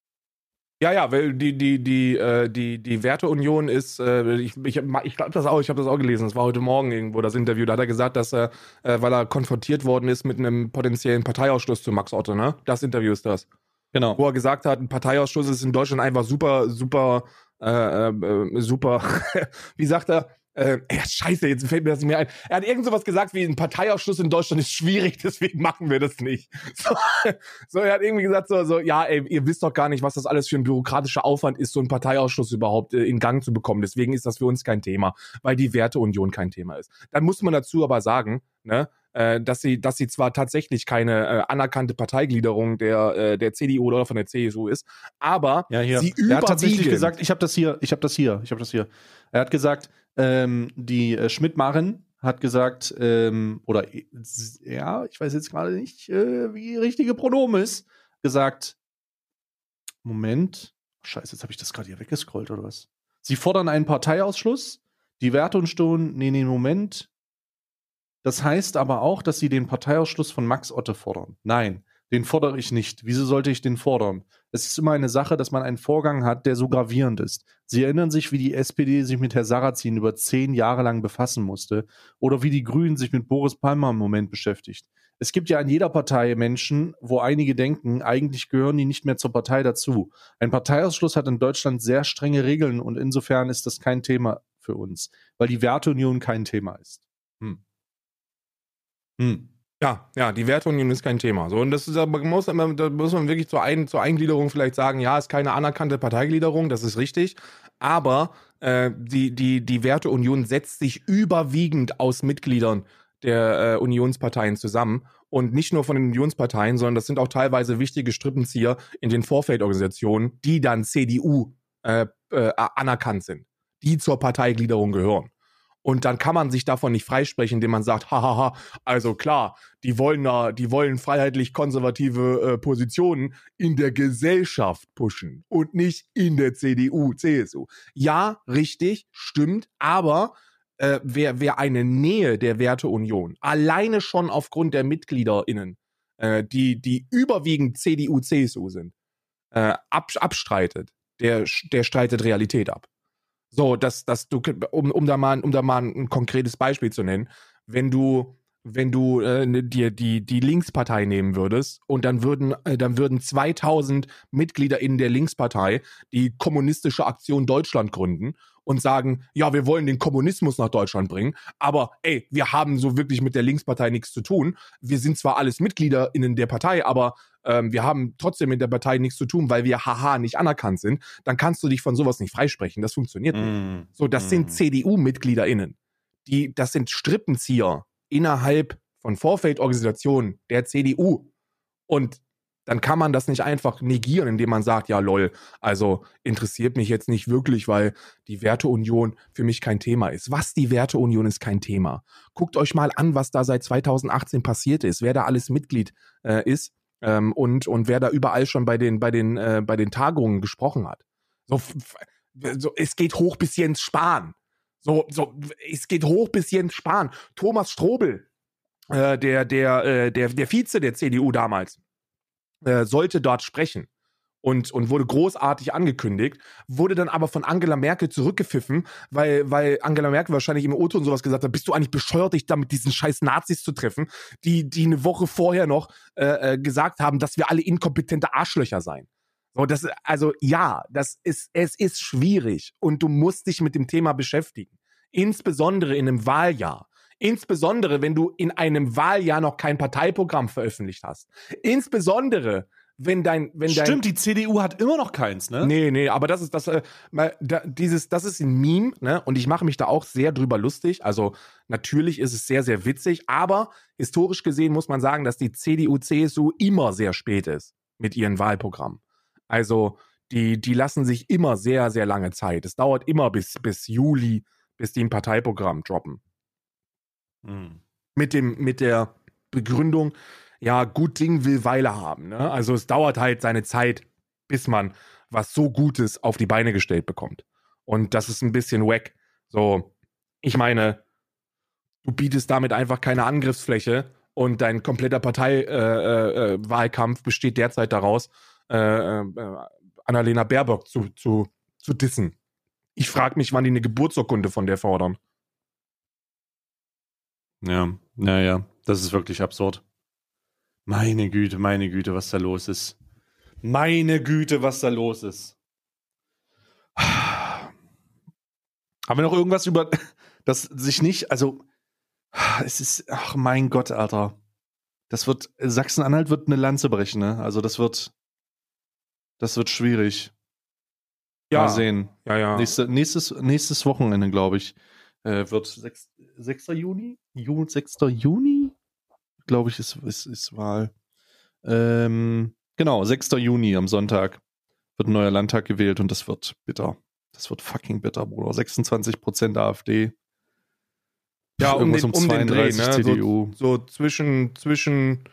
Ja, ja, weil die, die, die, äh, die, die Werteunion ist, äh, ich, ich, ich glaube das auch, ich habe das auch gelesen, das war heute Morgen irgendwo das Interview, da hat er gesagt, dass er, äh, weil er konfrontiert worden ist mit einem potenziellen Parteiausschluss zu Max Otto, ne? Das Interview ist das. Genau. Wo er gesagt hat, ein Parteiausschuss ist in Deutschland einfach super, super, super, wie sagt er, äh, ja, scheiße, jetzt fällt mir das nicht mehr ein. Er hat irgend sowas gesagt wie ein Parteiausschluss in Deutschland ist schwierig, deswegen machen wir das nicht. So, so er hat irgendwie gesagt so, so, ja, ey, ihr wisst doch gar nicht, was das alles für ein bürokratischer Aufwand ist, so einen Parteiausschluss überhaupt äh, in Gang zu bekommen. Deswegen ist das für uns kein Thema, weil die Werteunion kein Thema ist. Dann muss man dazu aber sagen, ne, äh, dass sie, dass sie zwar tatsächlich keine äh, anerkannte Parteigliederung der, äh, der CDU oder von der CSU ist, aber ja, hier. sie. Er hat tatsächlich gesagt, ich habe das hier, ich habe das hier, ich habe das hier. Er hat gesagt, ähm, die äh, Schmidt-Marin hat gesagt, ähm, oder ja, ich weiß jetzt gerade nicht, äh, wie richtige Pronomen ist, gesagt, Moment, scheiße, jetzt habe ich das gerade hier weggescrollt oder was? Sie fordern einen Parteiausschluss, die Werte und Stunden, nee, nee, Moment. Das heißt aber auch, dass sie den Parteiausschluss von Max Otte fordern. Nein, den fordere ich nicht. Wieso sollte ich den fordern? Es ist immer eine Sache, dass man einen Vorgang hat, der so gravierend ist. Sie erinnern sich, wie die SPD sich mit Herr Sarrazin über zehn Jahre lang befassen musste oder wie die Grünen sich mit Boris Palmer im Moment beschäftigt. Es gibt ja in jeder Partei Menschen, wo einige denken, eigentlich gehören die nicht mehr zur Partei dazu. Ein Parteiausschluss hat in Deutschland sehr strenge Regeln und insofern ist das kein Thema für uns, weil die Werteunion kein Thema ist. Hm. Hm. Ja, ja, die Werteunion ist kein Thema. So, und das ist, da muss, da muss man wirklich zur, Ein, zur Eingliederung vielleicht sagen, ja, ist keine anerkannte Parteigliederung, das ist richtig. Aber äh, die, die, die Werteunion setzt sich überwiegend aus Mitgliedern der äh, Unionsparteien zusammen. Und nicht nur von den Unionsparteien, sondern das sind auch teilweise wichtige Strippenzieher in den Vorfeldorganisationen, die dann CDU äh, äh, anerkannt sind, die zur Parteigliederung gehören. Und dann kann man sich davon nicht freisprechen, indem man sagt, hahaha, also klar, die wollen da, die wollen freiheitlich-konservative äh, Positionen in der Gesellschaft pushen und nicht in der CDU, CSU. Ja, richtig, stimmt, aber äh, wer, wer eine Nähe der Werteunion alleine schon aufgrund der MitgliederInnen, äh, die, die überwiegend CDU, CSU sind, äh, ab, abstreitet, der, der streitet Realität ab. So, dass, dass du, um, um da mal, um da mal ein konkretes Beispiel zu nennen, wenn du, wenn du äh, ne, dir die, die Linkspartei nehmen würdest und dann würden, äh, dann würden 2000 Mitglieder in der Linkspartei die kommunistische Aktion Deutschland gründen und sagen, ja, wir wollen den Kommunismus nach Deutschland bringen, aber ey, wir haben so wirklich mit der Linkspartei nichts zu tun. Wir sind zwar alles Mitglieder in der Partei, aber ähm, wir haben trotzdem mit der Partei nichts zu tun, weil wir haha nicht anerkannt sind, dann kannst du dich von sowas nicht freisprechen. Das funktioniert mm. nicht. So, das mm. sind CDU-MitgliederInnen. Die, das sind Strippenzieher innerhalb von Vorfeldorganisationen der CDU. Und dann kann man das nicht einfach negieren, indem man sagt, ja lol, also interessiert mich jetzt nicht wirklich, weil die Werteunion für mich kein Thema ist. Was die Werteunion ist kein Thema. Guckt euch mal an, was da seit 2018 passiert ist, wer da alles Mitglied äh, ist ähm, und, und wer da überall schon bei den, bei den, äh, bei den Tagungen gesprochen hat. So, so, es geht hoch bis Jens Spahn. So, so, es geht hoch bis Jens Spahn. Thomas Strobel, äh, der, der, äh, der, der Vize der CDU damals, äh, sollte dort sprechen und, und wurde großartig angekündigt, wurde dann aber von Angela Merkel zurückgepfiffen, weil, weil Angela Merkel wahrscheinlich im und sowas gesagt hat, bist du eigentlich bescheuert, dich da mit diesen scheiß Nazis zu treffen, die, die eine Woche vorher noch äh, äh, gesagt haben, dass wir alle inkompetente Arschlöcher seien. So, das, also ja, das ist, es ist schwierig und du musst dich mit dem Thema beschäftigen. Insbesondere in einem Wahljahr. Insbesondere, wenn du in einem Wahljahr noch kein Parteiprogramm veröffentlicht hast. Insbesondere, wenn dein, wenn Stimmt, dein, die CDU hat immer noch keins, ne? Nee, nee, aber das ist das, äh, mal, da, dieses, das ist ein Meme, ne? Und ich mache mich da auch sehr drüber lustig. Also natürlich ist es sehr, sehr witzig, aber historisch gesehen muss man sagen, dass die CDU, CSU immer sehr spät ist mit ihren Wahlprogrammen. Also die, die lassen sich immer sehr, sehr lange Zeit. Es dauert immer bis, bis Juli, bis die ein Parteiprogramm droppen. Hm. Mit dem, mit der Begründung, ja, gut Ding will Weile haben. Ne? Also es dauert halt seine Zeit, bis man was so Gutes auf die Beine gestellt bekommt. Und das ist ein bisschen wack. So, ich meine, du bietest damit einfach keine Angriffsfläche und dein kompletter Parteiwahlkampf äh, äh, besteht derzeit daraus, äh, äh, Annalena Baerbock zu, zu, zu dissen. Ich frage mich, wann die eine Geburtsurkunde von der fordern. Ja, naja, das ist wirklich absurd. Meine Güte, meine Güte, was da los ist. Meine Güte, was da los ist. Haben wir noch irgendwas über das sich nicht, also es ist, ach mein Gott, Alter. Das wird, Sachsen-Anhalt wird eine Lanze brechen, ne? Also das wird, das wird schwierig. Ja. Mal sehen. Ja, ja. Nächste, nächstes, nächstes Wochenende, glaube ich, äh, wird 6, 6. Juni? Ju, 6. Juni? Glaube ich, ist, ist, ist Wahl. Ähm, genau, 6. Juni am Sonntag wird ein neuer Landtag gewählt und das wird bitter. Das wird fucking bitter, Bruder. 26% AfD. Ja, um den, um den Dreh, ne? CDU. So, so zwischen, zwischen,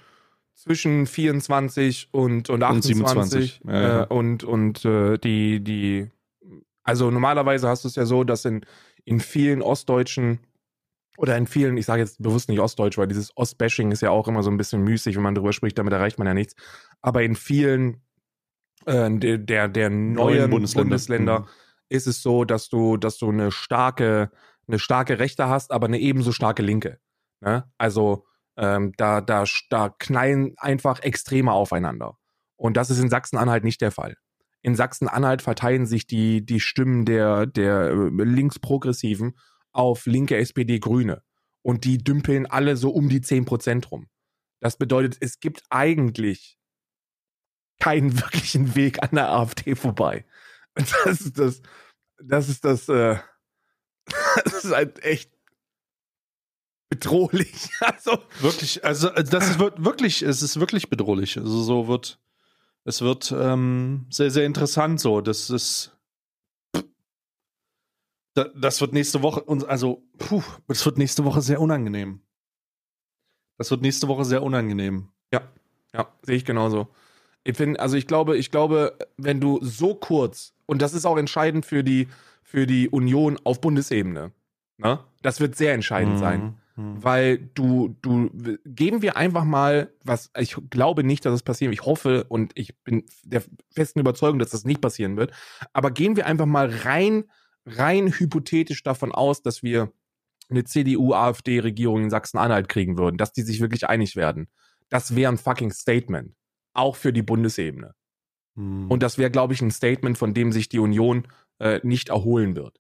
zwischen 24 und, und 28. Und 27. Ja, ja. Äh, und und äh, die, die, also normalerweise hast du es ja so, dass in, in vielen ostdeutschen oder in vielen, ich sage jetzt bewusst nicht ostdeutsch, weil dieses Ostbashing ist ja auch immer so ein bisschen müßig, wenn man drüber spricht, damit erreicht man ja nichts. Aber in vielen äh, der, der, neuen, Neuen Bundesländer. Bundesländer, Mhm. ist es so, dass du, dass du eine starke, eine starke Rechte hast, aber eine ebenso starke Linke. Ne? Also ähm, da, da, da knallen einfach Extreme aufeinander. Und das ist in Sachsen-Anhalt nicht der Fall. In Sachsen-Anhalt verteilen sich die, die Stimmen der, der äh, Linksprogressiven auf linke SPD Grüne. Und die dümpeln alle so um die 10% rum. Das bedeutet, es gibt eigentlich keinen wirklichen Weg an der AfD vorbei. Das ist das, das ist das, äh, das ist halt echt bedrohlich. Also, Wirklich, also äh, das wird wirklich, es ist wirklich bedrohlich. Also so wird, es wird ähm, sehr, sehr interessant so. Das ist, das wird nächste Woche, uns- also, puh, das wird nächste Woche sehr unangenehm. Das wird nächste Woche sehr unangenehm. Ja, sehe ich genauso. Ich finde, also ich glaube, ich glaube, wenn du so kurz, und das ist auch entscheidend für die, für die Union auf Bundesebene, ne? Das wird sehr entscheidend sein. Mhm. Weil du, du, geben wir einfach mal, was, ich glaube nicht, dass es passieren wird. Ich hoffe und ich bin der festen Überzeugung, dass das nicht passieren wird. Aber gehen wir einfach mal rein, rein hypothetisch davon aus, dass wir eine CDU-AfD-Regierung in Sachsen-Anhalt kriegen würden, dass die sich wirklich einig werden. Das wäre ein fucking Statement. Auch für die Bundesebene. Mhm. Und das wäre, glaube ich, ein Statement, von dem sich die Union äh, nicht erholen wird.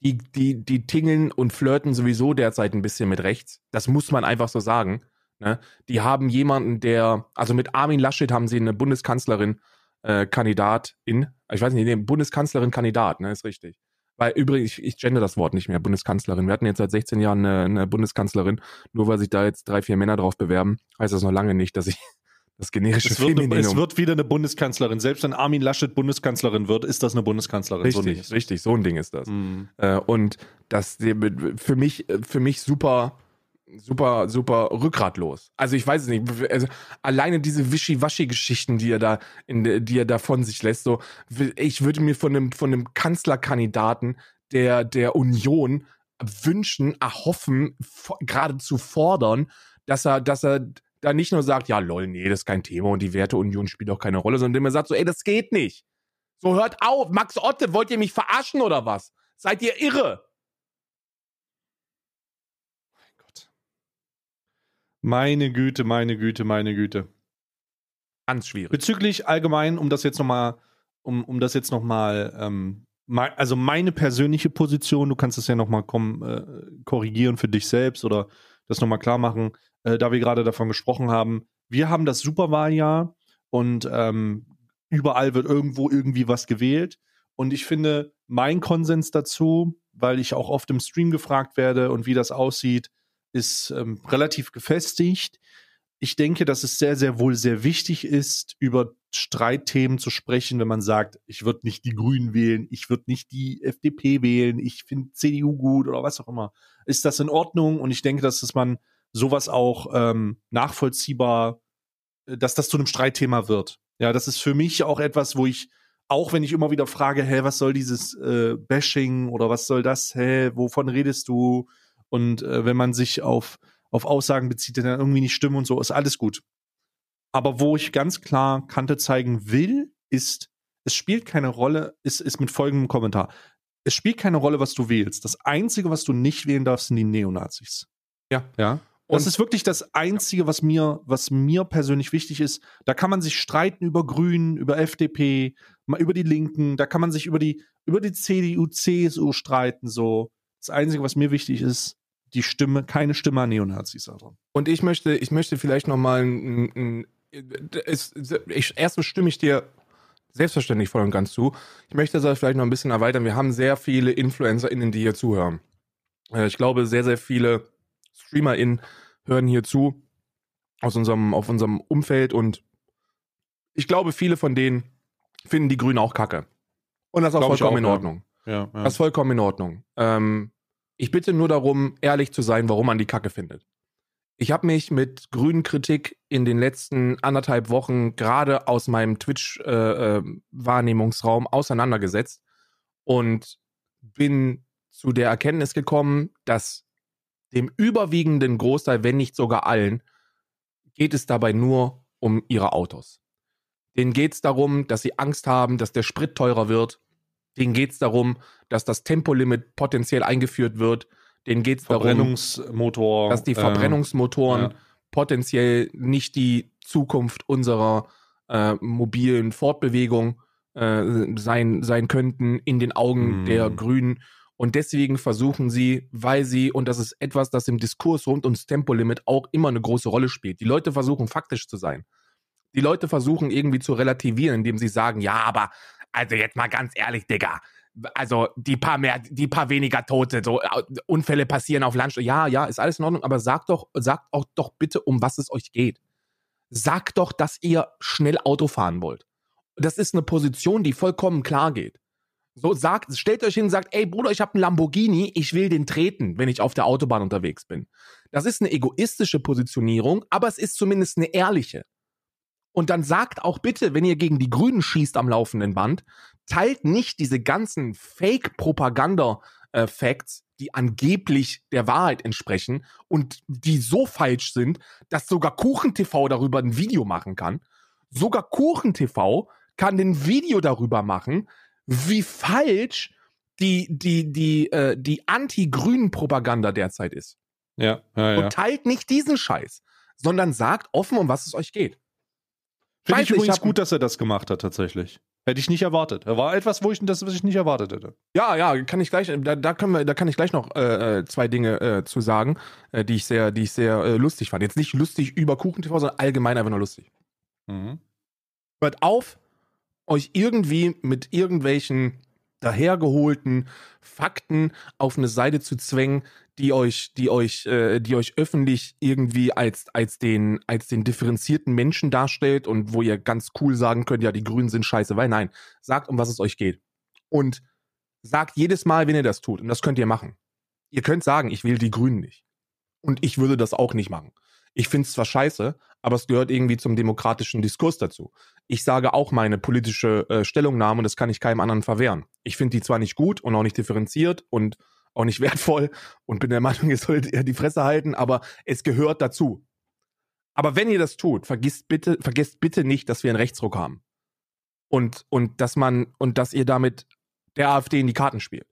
Die, die, die tingeln und flirten sowieso derzeit ein bisschen mit rechts. Das muss man einfach so sagen. Ne? Die haben jemanden, der, also mit Armin Laschet haben sie eine Bundeskanzlerin äh, Kandidatin, ich weiß nicht, nee, Bundeskanzlerin Kandidat, ne, ist richtig. Weil übrigens, ich, ich gender das Wort nicht mehr, Bundeskanzlerin. Wir hatten jetzt seit 16 Jahren eine, eine Bundeskanzlerin. Nur weil sich da jetzt drei, vier Männer drauf bewerben, heißt das noch lange nicht, dass ich das generische es, wird, Femininum es wird wieder eine Bundeskanzlerin. Selbst wenn Armin Laschet Bundeskanzlerin wird, ist das eine Bundeskanzlerin. Richtig, So richtig, so ein Ding ist das. Mhm. Äh, und das für mich, für mich super, super, super rückgratlos. Also ich weiß es nicht. Also alleine diese Wischiwaschi-Geschichten, die er da, in, die er da von sich lässt, so, ich würde mir von einem, von einem Kanzlerkandidaten der, der Union wünschen, erhoffen, geradezu fordern, dass er, dass er da nicht nur sagt, ja, lol, nee, das ist kein Thema und die Werteunion spielt auch keine Rolle, sondern indem er sagt so, ey, das geht nicht. So, hört auf. Max Otte, wollt ihr mich verarschen oder was? Seid ihr irre? Meine Güte, meine Güte, meine Güte. Ganz schwierig. Bezüglich allgemein, um das jetzt nochmal, um, um das jetzt nochmal, ähm, mein, also meine persönliche Position, du kannst es ja nochmal äh, korrigieren für dich selbst oder das nochmal klar machen, äh, da wir gerade davon gesprochen haben, wir haben das Superwahljahr und ähm, überall wird irgendwo irgendwie was gewählt. Und ich finde, mein Konsens dazu, weil ich auch oft im Stream gefragt werde und wie das aussieht, ist ähm, relativ gefestigt ich denke, dass es sehr, sehr wohl sehr wichtig ist, über Streitthemen zu sprechen, wenn man sagt, ich würde nicht die Grünen wählen, ich würde nicht die FDP wählen, ich finde CDU gut oder was auch immer. Ist das in Ordnung? Und ich denke, dass, dass man sowas auch ähm, nachvollziehbar, äh, dass das zu einem Streitthema wird. Ja, das ist für mich auch etwas, wo ich, auch wenn ich immer wieder frage, hä, was soll dieses äh, Bashing oder was soll das, hä, wovon redest du? Und äh, wenn man sich auf auf Aussagen bezieht, die dann irgendwie nicht stimmen und so, ist alles gut. Aber wo ich ganz klar Kante zeigen will, ist, es spielt keine Rolle, ist, ist mit folgendem Kommentar. Es spielt keine Rolle, was du wählst. Das Einzige, was du nicht wählen darfst, sind die Neonazis. Ja. Ja. Das ist wirklich das Einzige, was mir, was mir persönlich wichtig ist. Da kann man sich streiten über Grünen, über FDP, über die Linken, da kann man sich über die, über die CDU, CSU streiten, so. Das Einzige, was mir wichtig ist, die Stimme, keine Stimme an Neonazis daran. Und ich möchte, ich möchte vielleicht nochmal ein, ein, ich, erstens stimme ich dir selbstverständlich voll und ganz zu. Ich möchte das vielleicht noch ein bisschen erweitern. Wir haben sehr viele InfluencerInnen, die hier zuhören. Äh, ich glaube, sehr, sehr viele StreamerInnen hören hier zu aus unserem, auf unserem Umfeld und ich glaube, viele von denen finden die Grünen auch kacke. Und das ist auch vollkommen auch, in Ordnung. Ja. Ja, ja. Das ist vollkommen in Ordnung. Ähm, ich bitte nur darum, ehrlich zu sein, warum man die Kacke findet. Ich habe mich mit grünen Kritik in den letzten anderthalb Wochen gerade aus meinem Twitch-Wahrnehmungsraum äh, äh, auseinandergesetzt und bin zu der Erkenntnis gekommen, dass dem überwiegenden Großteil, wenn nicht sogar allen, geht es dabei nur um ihre Autos. Denen geht es darum, dass sie Angst haben, dass der Sprit teurer wird, Denen geht es darum, dass das Tempolimit potenziell eingeführt wird. Denen geht es darum, dass die äh, Verbrennungsmotoren äh, ja. potenziell nicht die Zukunft unserer äh, mobilen Fortbewegung äh, sein, sein könnten in den Augen mm. der Grünen. Und deswegen versuchen sie, weil sie, und das ist etwas, das im Diskurs rund ums Tempolimit auch immer eine große Rolle spielt, die Leute versuchen faktisch zu sein. Die Leute versuchen irgendwie zu relativieren, indem sie sagen, ja, aber also jetzt mal ganz ehrlich, Digga. Also die paar mehr, die paar weniger Tote, so Unfälle passieren auf Land. Ja, ja, ist alles in Ordnung, aber sagt doch, sagt auch doch bitte, um was es euch geht. Sagt doch, dass ihr schnell Auto fahren wollt. Das ist eine Position, die vollkommen klar geht. So sagt, stellt euch hin und sagt, ey Bruder, ich habe einen Lamborghini, ich will den treten, wenn ich auf der Autobahn unterwegs bin. Das ist eine egoistische Positionierung, aber es ist zumindest eine ehrliche. Und dann sagt auch bitte, wenn ihr gegen die Grünen schießt am laufenden Band, teilt nicht diese ganzen Fake-Propaganda-Facts, die angeblich der Wahrheit entsprechen und die so falsch sind, dass sogar KuchenTV darüber ein Video machen kann. Sogar KuchenTV kann ein Video darüber machen, wie falsch die, die, die, äh, die Anti-Grünen-Propaganda derzeit ist. Ja, ja, ja. Und teilt nicht diesen Scheiß, sondern sagt offen, um was es euch geht. Finde ich übrigens ich gut, dass er das gemacht hat, tatsächlich. Hätte ich nicht erwartet. Er war etwas, wo ich das, was ich nicht erwartet hätte. Ja, ja, kann ich gleich, da, da können wir, da kann ich gleich noch äh, äh, zwei Dinge äh, zu sagen, äh, die ich sehr, die ich sehr äh, lustig fand. Jetzt nicht lustig über KuchenTV, sondern allgemein einfach nur lustig. Mhm. Hört auf, euch irgendwie mit irgendwelchen dahergeholten Fakten auf eine Seite zu zwängen, die euch, die euch, äh, die euch öffentlich irgendwie als, als den, als den differenzierten Menschen darstellt und wo ihr ganz cool sagen könnt, ja, die Grünen sind scheiße, weil nein, sagt, um was es euch geht. Und sagt jedes Mal, wenn ihr das tut, und das könnt ihr machen. Ihr könnt sagen, ich wähle die Grünen nicht. Und ich würde das auch nicht machen. Ich finde es zwar scheiße, aber es gehört irgendwie zum demokratischen Diskurs dazu. Ich sage auch meine politische äh, Stellungnahme und das kann ich keinem anderen verwehren. Ich finde die zwar nicht gut und auch nicht differenziert und auch nicht wertvoll und bin der Meinung, ihr solltet eher die Fresse halten, aber es gehört dazu. Aber wenn ihr das tut, vergisst bitte, vergesst bitte nicht, dass wir einen Rechtsruck haben. Und, und dass man, und dass ihr damit der AfD in die Karten spielt.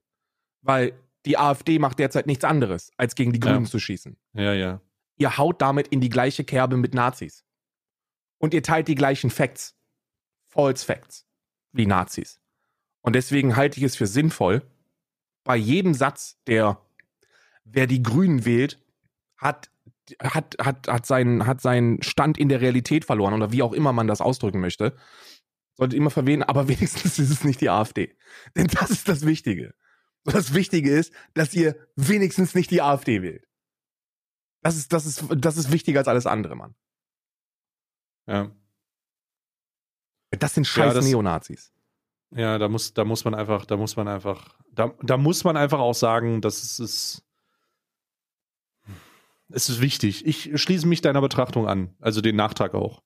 Weil die AfD macht derzeit nichts anderes, als gegen die Grünen ja. zu schießen. Ja, ja. Ihr haut damit in die gleiche Kerbe mit Nazis. und ihr teilt die gleichen Facts. False Facts. Wie Nazis. Und deswegen halte ich es für sinnvoll, bei jedem Satz, der wer die Grünen wählt, hat, hat, hat, hat, seinen, hat seinen Stand in der Realität verloren oder wie auch immer man das ausdrücken möchte. Sollte immer verwählen, aber wenigstens ist es nicht die AfD. Denn das ist das Wichtige. Das Wichtige ist, dass ihr wenigstens nicht die AfD wählt. Das ist, das ist, das ist wichtiger als alles andere, Mann. Ja. Das sind scheiß ja, das, Neonazis. Ja, da muss, da muss man einfach, da muss man einfach, da, da muss man einfach auch sagen, dass es ist, es ist wichtig. Ich schließe mich deiner Betrachtung an, also den Nachtrag auch.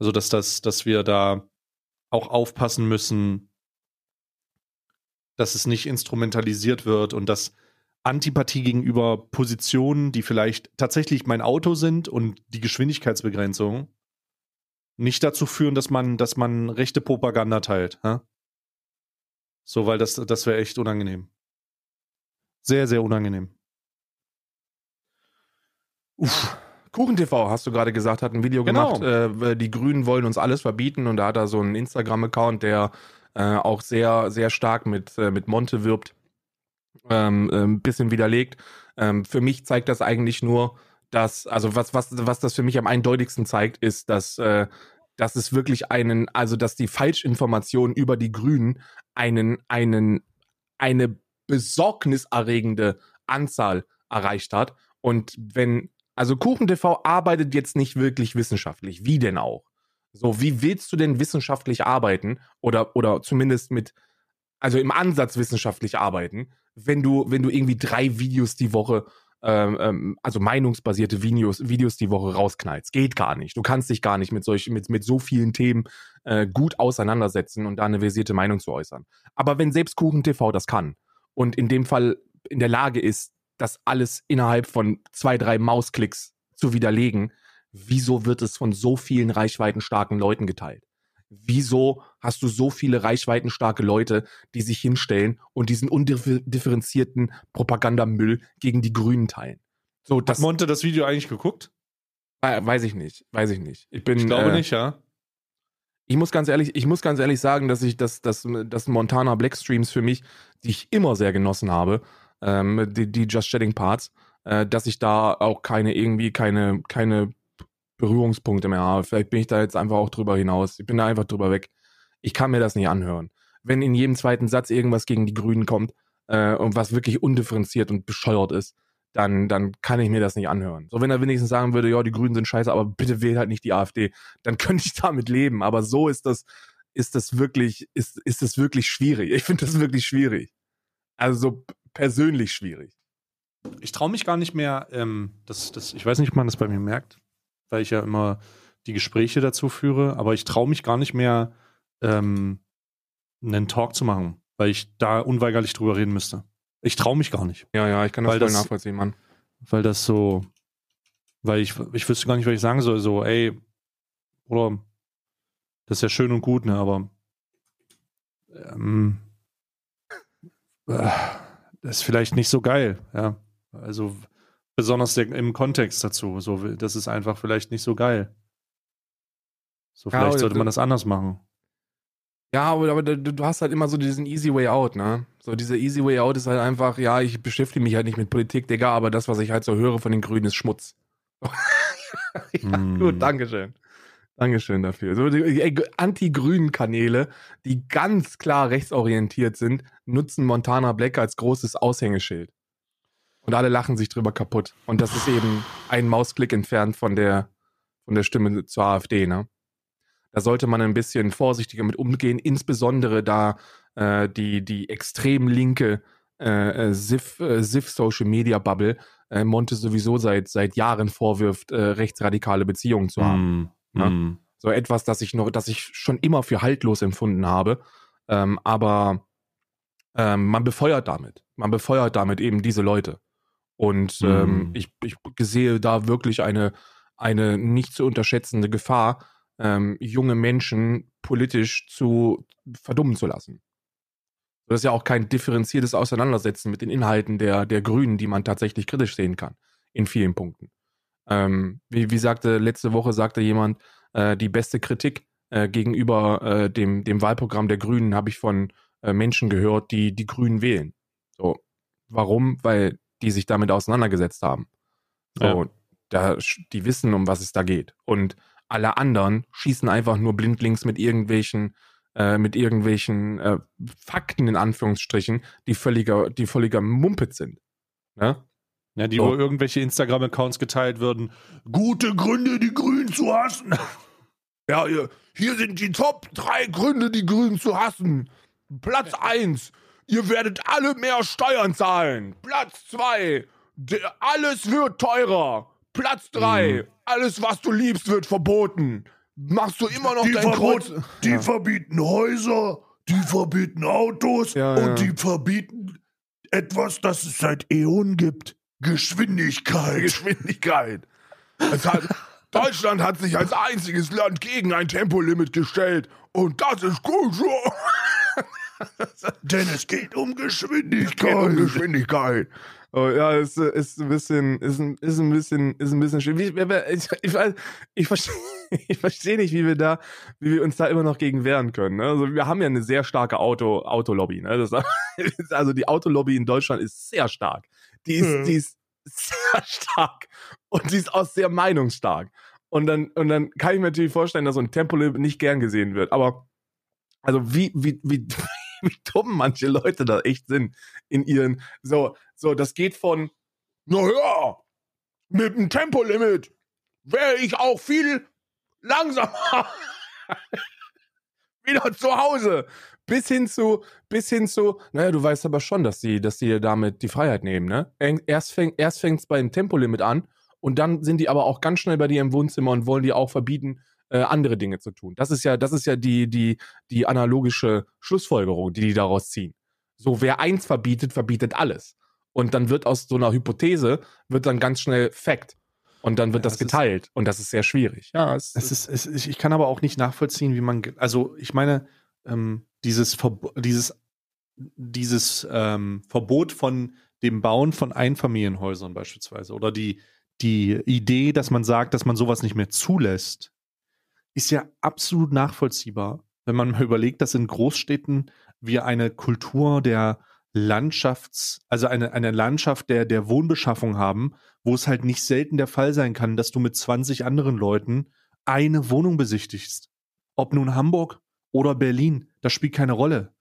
Also, dass das, dass wir da auch aufpassen müssen, dass es nicht instrumentalisiert wird und dass Antipathie gegenüber Positionen, die vielleicht tatsächlich mein Auto sind und die Geschwindigkeitsbegrenzung, nicht dazu führen, dass man, dass man rechte Propaganda teilt. Hä? So, weil das, das wäre echt unangenehm. Sehr, sehr unangenehm. Uff. KuchenTV, hast du gerade gesagt, hat ein Video genau. gemacht. Äh, die Grünen wollen uns alles verbieten und da hat er so einen Instagram-Account, der äh, auch sehr, sehr stark mit, äh, mit Monte wirbt. Ähm, ein ähm, bisschen widerlegt. Ähm, für mich zeigt das eigentlich nur, dass, also was, was, was das für mich am eindeutigsten zeigt, ist, dass, äh, dass es wirklich einen, also dass die Falschinformation über die Grünen einen, einen, eine besorgniserregende Anzahl erreicht hat. Und wenn also KuchenTV arbeitet jetzt nicht wirklich wissenschaftlich. Wie denn auch? So, wie willst du denn wissenschaftlich arbeiten oder, oder zumindest mit, also im Ansatz wissenschaftlich arbeiten, wenn du, wenn du irgendwie drei Videos die Woche, ähm, ähm, also meinungsbasierte Videos, Videos die Woche rausknallst? Geht gar nicht. Du kannst dich gar nicht mit solch, mit, mit so vielen Themen äh, gut auseinandersetzen und da eine versierte Meinung zu äußern. Aber wenn selbst KuchenTV das kann und in dem Fall in der Lage ist, das alles innerhalb von zwei, drei Mausklicks zu widerlegen, wieso wird es von so vielen reichweitenstarken Leuten geteilt? Wieso hast du so viele reichweitenstarke Leute, die sich hinstellen und diesen undifferenzierten Propagandamüll gegen die Grünen teilen? So, das, Hat Monte das Video eigentlich geguckt? Weiß ich nicht, weiß ich nicht. Ich, bin, ich glaube äh, nicht, ja. Ich muss ganz ehrlich, ich muss ganz ehrlich sagen, dass ich das, das, das Montana Black Streams für mich, die ich immer sehr genossen habe, ähm, die, die Just Chatting Parts, äh, dass ich da auch keine irgendwie keine, keine Berührungspunkte mehr habe. Vielleicht bin ich da jetzt einfach auch drüber hinaus. Ich bin da einfach drüber weg. Ich kann mir das nicht anhören. Wenn in jedem zweiten Satz irgendwas gegen die Grünen kommt äh, und was wirklich undifferenziert und bescheuert ist, dann, dann kann ich mir das nicht anhören. So, wenn er wenigstens sagen würde, ja, die Grünen sind scheiße, aber bitte wählt halt nicht die AfD, dann könnte ich damit leben. Aber so ist das, ist das wirklich, ist, ist das wirklich schwierig. Ich finde das wirklich schwierig. Also so persönlich schwierig. Ich traue mich gar nicht mehr, ähm, das, das, ich weiß nicht, ob man das bei mir merkt, weil ich ja immer die Gespräche dazu führe, aber ich traue mich gar nicht mehr, ähm, einen Talk zu machen, weil ich da unweigerlich drüber reden müsste. Ich traue mich gar nicht. Ja, ja, ich kann das voll nachvollziehen, Mann. Weil das so, weil ich, ich wüsste gar nicht, was ich sagen soll, so, ey, oder, das ist ja schön und gut, ne, aber, ähm, äh, das ist vielleicht nicht so geil, ja. Also besonders der, im Kontext dazu. So, das ist einfach vielleicht nicht so geil. So, vielleicht ja, sollte man das anders machen. Ja, aber, aber du, du, hast halt immer so diesen easy way out, ne? So, dieser easy way out ist halt einfach, ja, ich beschäftige mich halt nicht mit Politik, Digga, aber das, was ich halt so höre von den Grünen, ist Schmutz. ja, mm. gut, Dankeschön. Dankeschön dafür. So, die anti-grünen Kanäle, die ganz klar rechtsorientiert sind, nutzen Montana Black als großes Aushängeschild. Und alle lachen sich drüber kaputt. Und das ist eben ein Mausklick entfernt von der, von der Stimme zur AfD, ne? Da sollte man ein bisschen vorsichtiger mit umgehen, insbesondere da äh, die, die extrem linke äh, äh SIF, äh, SIF Social Media Bubble äh, Monte sowieso seit, seit Jahren vorwirft, äh, rechtsradikale Beziehungen zu haben. Mm. Ne? Mm. So etwas, das ich noch, das ich schon immer für haltlos empfunden habe. Ähm, aber ähm, man befeuert damit. Man befeuert damit eben diese Leute. Und ähm, mm. ich, ich sehe da wirklich eine, eine nicht zu unterschätzende Gefahr, ähm, junge Menschen politisch zu verdummen zu lassen. Das ist ja auch kein differenziertes Auseinandersetzen mit den Inhalten der, der Grünen, die man tatsächlich kritisch sehen kann. In vielen Punkten. Ähm, wie, wie sagte, letzte Woche sagte jemand, äh, die beste Kritik äh, gegenüber äh, dem, dem Wahlprogramm der Grünen habe ich von äh, Menschen gehört, die die Grünen wählen. So, warum? Weil die sich damit auseinandergesetzt haben. So, ja. da, die wissen, um was es da geht. Und alle anderen schießen einfach nur blindlings mit irgendwelchen äh, mit irgendwelchen äh, Fakten in Anführungsstrichen, die völliger, die völliger Mumpet sind. Ne? Ja, die so. wo irgendwelche Instagram-Accounts geteilt würden. Gute Gründe, die Grünen zu hassen. Ja, hier, hier sind die Top drei Gründe, die Grünen zu hassen. Platz 1. Ihr werdet alle mehr Steuern zahlen. Platz 2. Alles wird teurer. Platz 3. Mhm. Alles, was du liebst, wird verboten. Machst du immer noch die dein Kreuz? Die ja. verbieten Häuser, die verbieten Autos ja, und ja. die verbieten etwas, das es seit Äonen gibt. Geschwindigkeit. Geschwindigkeit. Hat, Deutschland hat sich als einziges Land gegen ein Tempolimit gestellt. Und das ist gut so. Denn es geht um Geschwindigkeit. Es geht um Geschwindigkeit. Oh, ja, ist, ist ein bisschen, ist ein, ist ein bisschen, ist ein bisschen schwierig. Ich, ich, ich, verstehe, ich verstehe nicht, wie wir da, wie wir uns da immer noch gegen wehren können. Ne? Also wir haben ja eine sehr starke Auto, Autolobby. Ne? Das, also die Autolobby in Deutschland ist sehr stark. Die ist, mhm. die ist sehr stark und die ist auch sehr meinungsstark. Und dann, und dann kann ich mir natürlich vorstellen, dass so ein Tempolimit nicht gern gesehen wird. Aber also wie, wie, wie, wie dumm manche Leute da echt sind in ihren, so, so, das geht von, naja, mit dem Tempolimit wäre ich auch viel langsamer wieder zu Hause. Bis hin zu, bis hin zu, naja, du weißt aber schon, dass die, dass die damit die Freiheit nehmen, ne? Erst fängt, erst fängt's beim Tempolimit an und dann sind die aber auch ganz schnell bei dir im Wohnzimmer und wollen dir auch verbieten, äh, andere Dinge zu tun. Das ist ja, das ist ja die, die, die analogische Schlussfolgerung, die die daraus ziehen. So, wer eins verbietet, verbietet alles. Und dann wird aus so einer Hypothese, wird dann ganz schnell Fact. Und dann wird ja, das geteilt. Ist, und das ist sehr schwierig. Ja, es, es ist, es, ich kann aber auch nicht nachvollziehen, wie man, also ich meine, ähm, dieses, Verbo dieses, dieses ähm, Verbot von dem Bauen von Einfamilienhäusern beispielsweise oder die, die Idee, dass man sagt, dass man sowas nicht mehr zulässt, ist ja absolut nachvollziehbar, wenn man mal überlegt, dass in Großstädten wir eine Kultur der Landschafts, also eine, eine Landschaft der, der Wohnbeschaffung haben, wo es halt nicht selten der Fall sein kann, dass du mit 20 anderen Leuten eine Wohnung besichtigst. Ob nun Hamburg oder Berlin, das spielt keine Rolle.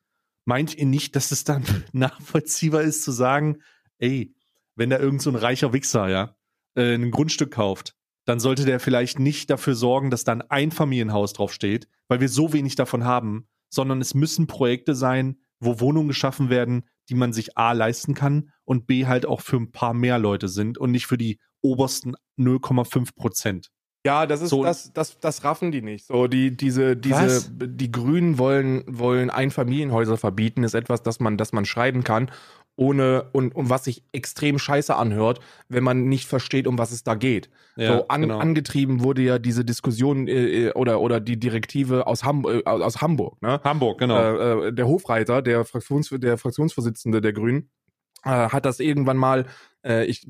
Meint ihr nicht, dass es dann nachvollziehbar ist zu sagen, ey, wenn da irgend so ein reicher Wichser, ja, äh, ein Grundstück kauft, dann sollte der vielleicht nicht dafür sorgen, dass dann ein Familienhaus draufsteht, weil wir so wenig davon haben, sondern es müssen Projekte sein, wo Wohnungen geschaffen werden, die man sich A leisten kann und B halt auch für ein paar mehr Leute sind und nicht für die obersten 0,5 Prozent. Ja, das ist so, das, das, das raffen die nicht. So die diese diese was? die Grünen wollen wollen Einfamilienhäuser verbieten, ist etwas, das man das man schreiben kann ohne und, und was sich extrem scheiße anhört, wenn man nicht versteht, um was es da geht. Ja, so an, genau. angetrieben wurde ja diese Diskussion äh, äh oder oder die Direktive aus, Ham, äh, aus Hamburg. Ne? Hamburg, genau. Äh, äh, der Hofreiter, der Fraktions der Fraktionsvorsitzende der Grünen, äh, hat das irgendwann mal. Äh, ich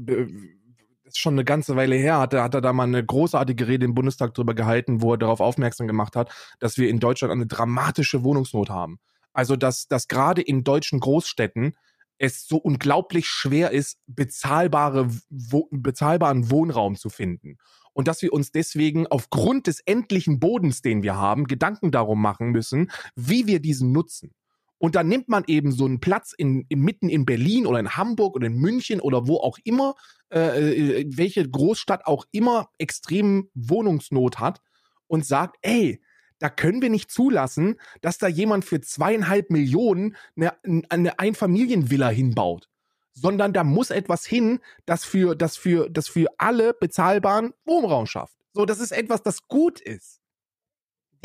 ist schon eine ganze Weile her, hat er, hat er da mal eine großartige Rede im Bundestag drüber gehalten, wo er darauf aufmerksam gemacht hat, dass wir in Deutschland eine dramatische Wohnungsnot haben. Also dass, dass gerade in deutschen Großstädten es so unglaublich schwer ist, bezahlbare, wo, bezahlbaren Wohnraum zu finden. Und dass wir uns deswegen aufgrund des endlichen Bodens, den wir haben, Gedanken darum machen müssen, wie wir diesen nutzen. Und dann nimmt man eben so einen Platz in, in mitten in Berlin oder in Hamburg oder in München oder wo auch immer, äh, äh welche Großstadt auch immer extrem Wohnungsnot hat und sagt, ey, da können wir nicht zulassen, dass da jemand für zweieinhalb Millionen eine, eine Einfamilienvilla hinbaut. Sondern da muss etwas hin, das für, das für, das für alle bezahlbaren Wohnraum schafft. So, das ist etwas, das gut ist.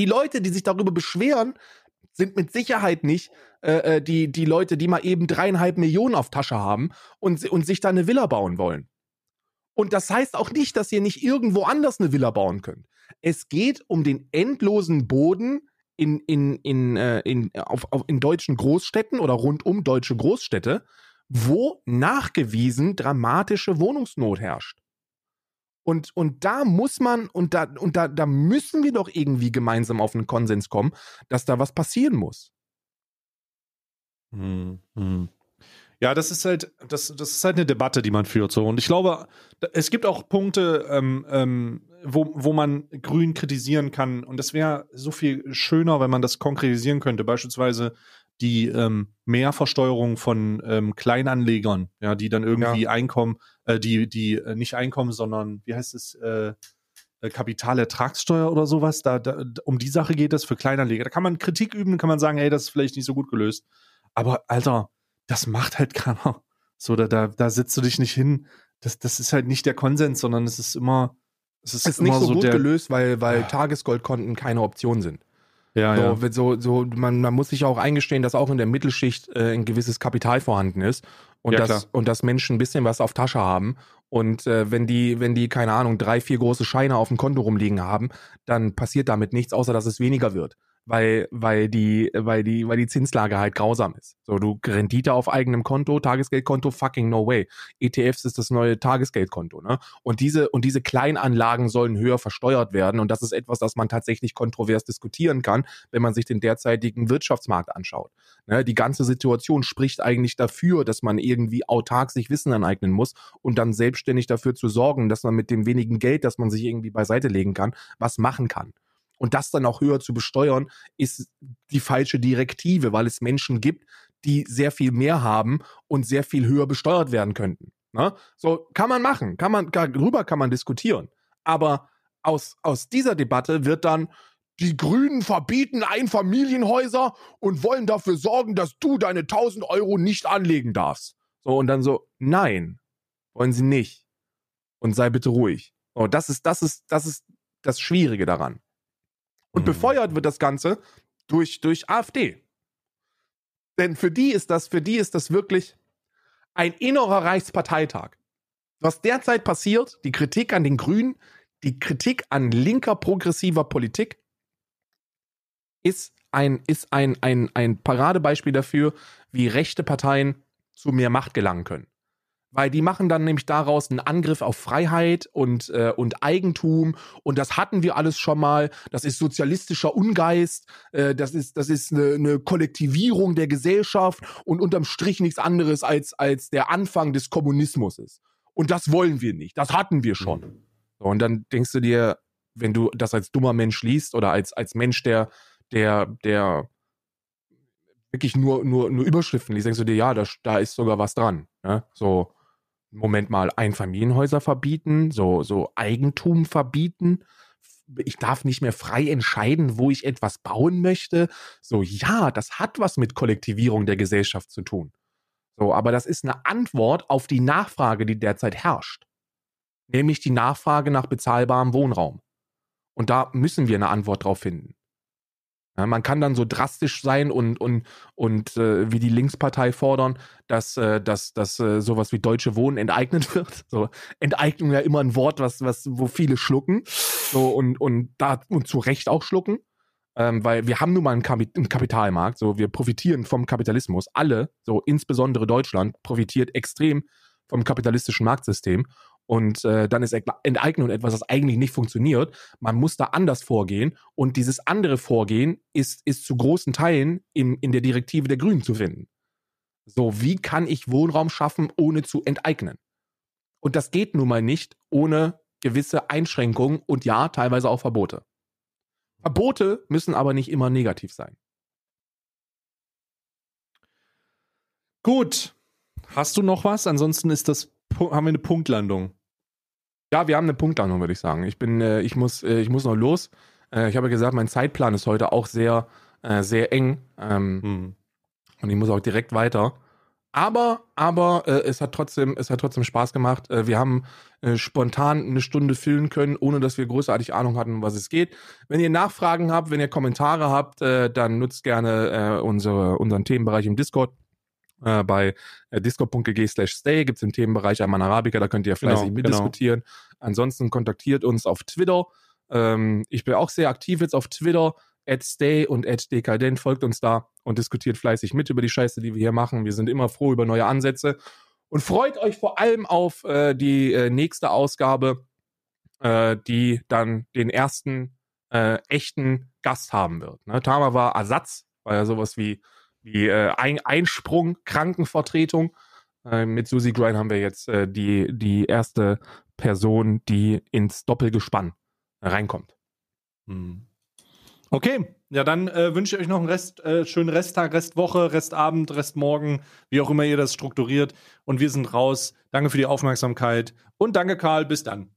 Die Leute, die sich darüber beschweren, sind mit Sicherheit nicht äh, äh die, die Leute, die mal eben dreieinhalb Millionen auf Tasche haben und, und sich da eine Villa bauen wollen. Und das heißt auch nicht, dass ihr nicht irgendwo anders eine Villa bauen könnt. Es geht um den endlosen Boden in, in, in, äh, in, auf, auf, in deutschen Großstädten oder rund um deutsche Großstädte, wo nachgewiesen dramatische Wohnungsnot herrscht. Und, und da muss man, und da, und da, da müssen wir doch irgendwie gemeinsam auf einen Konsens kommen, dass da was passieren muss. Hm, hm. Ja, das ist halt, das, das ist halt eine Debatte, die man führt. So. Und ich glaube, es gibt auch Punkte, ähm, ähm, wo, wo man Grün kritisieren kann. Und das wäre so viel schöner, wenn man das konkretisieren könnte. Beispielsweise die ähm, Mehrversteuerung von ähm, Kleinanlegern, ja, die dann irgendwie ja. Einkommen, äh, die, die äh, nicht Einkommen, sondern wie heißt es, äh, äh, Kapitalertragssteuer oder sowas. Da, da, um die Sache geht es für Kleinanleger. Da kann man Kritik üben, kann man sagen, hey, das ist vielleicht nicht so gut gelöst. Aber Alter, das macht halt keiner. So, da, da, da setzt du dich nicht hin. Das, das ist halt nicht der Konsens, sondern es ist immer. Es ist, ist nicht so, so gut gelöst, weil, weil ja. Tagesgoldkonten keine Option sind. Ja, so, ja. So, so, man, man muss sich auch eingestehen, dass auch in der Mittelschicht äh, ein gewisses Kapital vorhanden ist und, ja, dass, und dass Menschen ein bisschen was auf Tasche haben. Und äh, wenn die, wenn die, keine Ahnung, drei, vier große Scheine auf dem Konto rumliegen haben, dann passiert damit nichts, außer dass es weniger wird weil, weil die, weil die, weil die Zinslage halt grausam ist. So, du Rendite auf eigenem Konto, Tagesgeldkonto, fucking no way. ETFs ist das neue Tagesgeldkonto, ne? Und diese, und diese Kleinanlagen sollen höher versteuert werden. Und das ist etwas, das man tatsächlich kontrovers diskutieren kann, wenn man sich den derzeitigen Wirtschaftsmarkt anschaut. Ne? Die ganze Situation spricht eigentlich dafür, dass man irgendwie autark sich Wissen aneignen muss und dann selbstständig dafür zu sorgen, dass man mit dem wenigen Geld, das man sich irgendwie beiseite legen kann, was machen kann. Und das dann auch höher zu besteuern, ist die falsche Direktive, weil es Menschen gibt, die sehr viel mehr haben und sehr viel höher besteuert werden könnten. Ne? So kann man machen, kann man, darüber kann man diskutieren. Aber aus, aus dieser Debatte wird dann, die Grünen verbieten Einfamilienhäuser und wollen dafür sorgen, dass du deine 1000 Euro nicht anlegen darfst. So, und dann so, nein, wollen sie nicht. Und sei bitte ruhig. Oh, das ist, das ist, das ist das Schwierige daran. Und mhm. befeuert wird das Ganze durch, durch AfD. Denn für die ist das, für die ist das wirklich ein innerer Reichsparteitag. Was derzeit passiert, die Kritik an den Grünen, die Kritik an linker progressiver Politik, ist ein, ist ein, ein, ein Paradebeispiel dafür, wie rechte Parteien zu mehr Macht gelangen können weil die machen dann nämlich daraus einen Angriff auf Freiheit und, äh, und Eigentum und das hatten wir alles schon mal. Das ist sozialistischer Ungeist, äh, das ist, das ist eine, eine Kollektivierung der Gesellschaft und unterm Strich nichts anderes als, als der Anfang des Kommunismus ist. Und das wollen wir nicht, das hatten wir schon. Mhm. und dann denkst du dir, wenn du das als dummer Mensch liest oder als, als Mensch, der, der, der wirklich nur, nur, nur Überschriften liest, denkst du dir, ja, da, da ist sogar was dran. Ne? So, Moment mal, Einfamilienhäuser verbieten, so, so Eigentum verbieten. Ich darf nicht mehr frei entscheiden, wo ich etwas bauen möchte. So, ja, das hat was mit Kollektivierung der Gesellschaft zu tun. So, aber das ist eine Antwort auf die Nachfrage, die derzeit herrscht. Nämlich die Nachfrage nach bezahlbarem Wohnraum. Und da müssen wir eine Antwort drauf finden. Ja, man kann dann so drastisch sein und, und, und äh, wie die Linkspartei fordern, dass, äh, dass, dass äh, sowas wie Deutsche Wohnen enteignet wird. So, Enteignung ja immer ein Wort, was, was, wo viele schlucken. So, und, und da und zu Recht auch schlucken. Ähm, weil wir haben nun mal einen, Kapit einen Kapitalmarkt, so wir profitieren vom Kapitalismus. Alle, so insbesondere Deutschland, profitiert extrem vom kapitalistischen Marktsystem. Und äh, dann ist Enteignung etwas, das eigentlich nicht funktioniert. Man muss da anders vorgehen. Und dieses andere Vorgehen ist, ist zu großen Teilen in, in der Direktive der Grünen zu finden. So, wie kann ich Wohnraum schaffen, ohne zu enteignen? Und das geht nun mal nicht ohne gewisse Einschränkungen und ja, teilweise auch Verbote. Verbote müssen aber nicht immer negativ sein. Gut. Hast du noch was? Ansonsten ist das haben wir eine Punktlandung. Ja, wir haben eine Punktlandung, würde ich sagen. Ich bin, äh, ich muss, äh, ich muss noch los. Äh, ich habe ja gesagt, mein Zeitplan ist heute auch sehr, äh, sehr eng. Ähm, hm. Und ich muss auch direkt weiter. Aber, aber äh, es hat trotzdem, es hat trotzdem Spaß gemacht. Äh, wir haben spontan eine Stunde füllen können, ohne dass wir großartig Ahnung hatten, um was es geht. Wenn ihr Nachfragen habt, wenn ihr Kommentare habt, dann nutzt gerne unsere, unseren Themenbereich im Discord. Äh, bei äh, discord.gg slash stay gibt es im Themenbereich Amman Arabica, da könnt ihr fleißig genau, mitdiskutieren. Genau. Ansonsten kontaktiert uns auf Twitter. Ähm, ich bin auch sehr aktiv jetzt auf Twitter. At stay und at dekadent folgt uns da und diskutiert fleißig mit über die Scheiße, die wir hier machen. Wir sind immer froh über neue Ansätze und freut euch vor allem auf äh, die äh, nächste Ausgabe äh, die dann den ersten äh, echten Gast haben wird. Ne? Tama war Ersatz, war ja sowas wie, wie äh, Ein Einsprung, Krankenvertretung. Äh, mit Susie Grind haben wir jetzt äh, die, die erste Person, die ins Doppelgespann reinkommt. Hm. Okay, ja, dann äh, wünsche ich euch noch einen Rest, äh, schönen Resttag, Restwoche, Restabend, Restmorgen, wie auch immer ihr das strukturiert. Und wir sind raus. Danke für die Aufmerksamkeit und danke, Karl. Bis dann.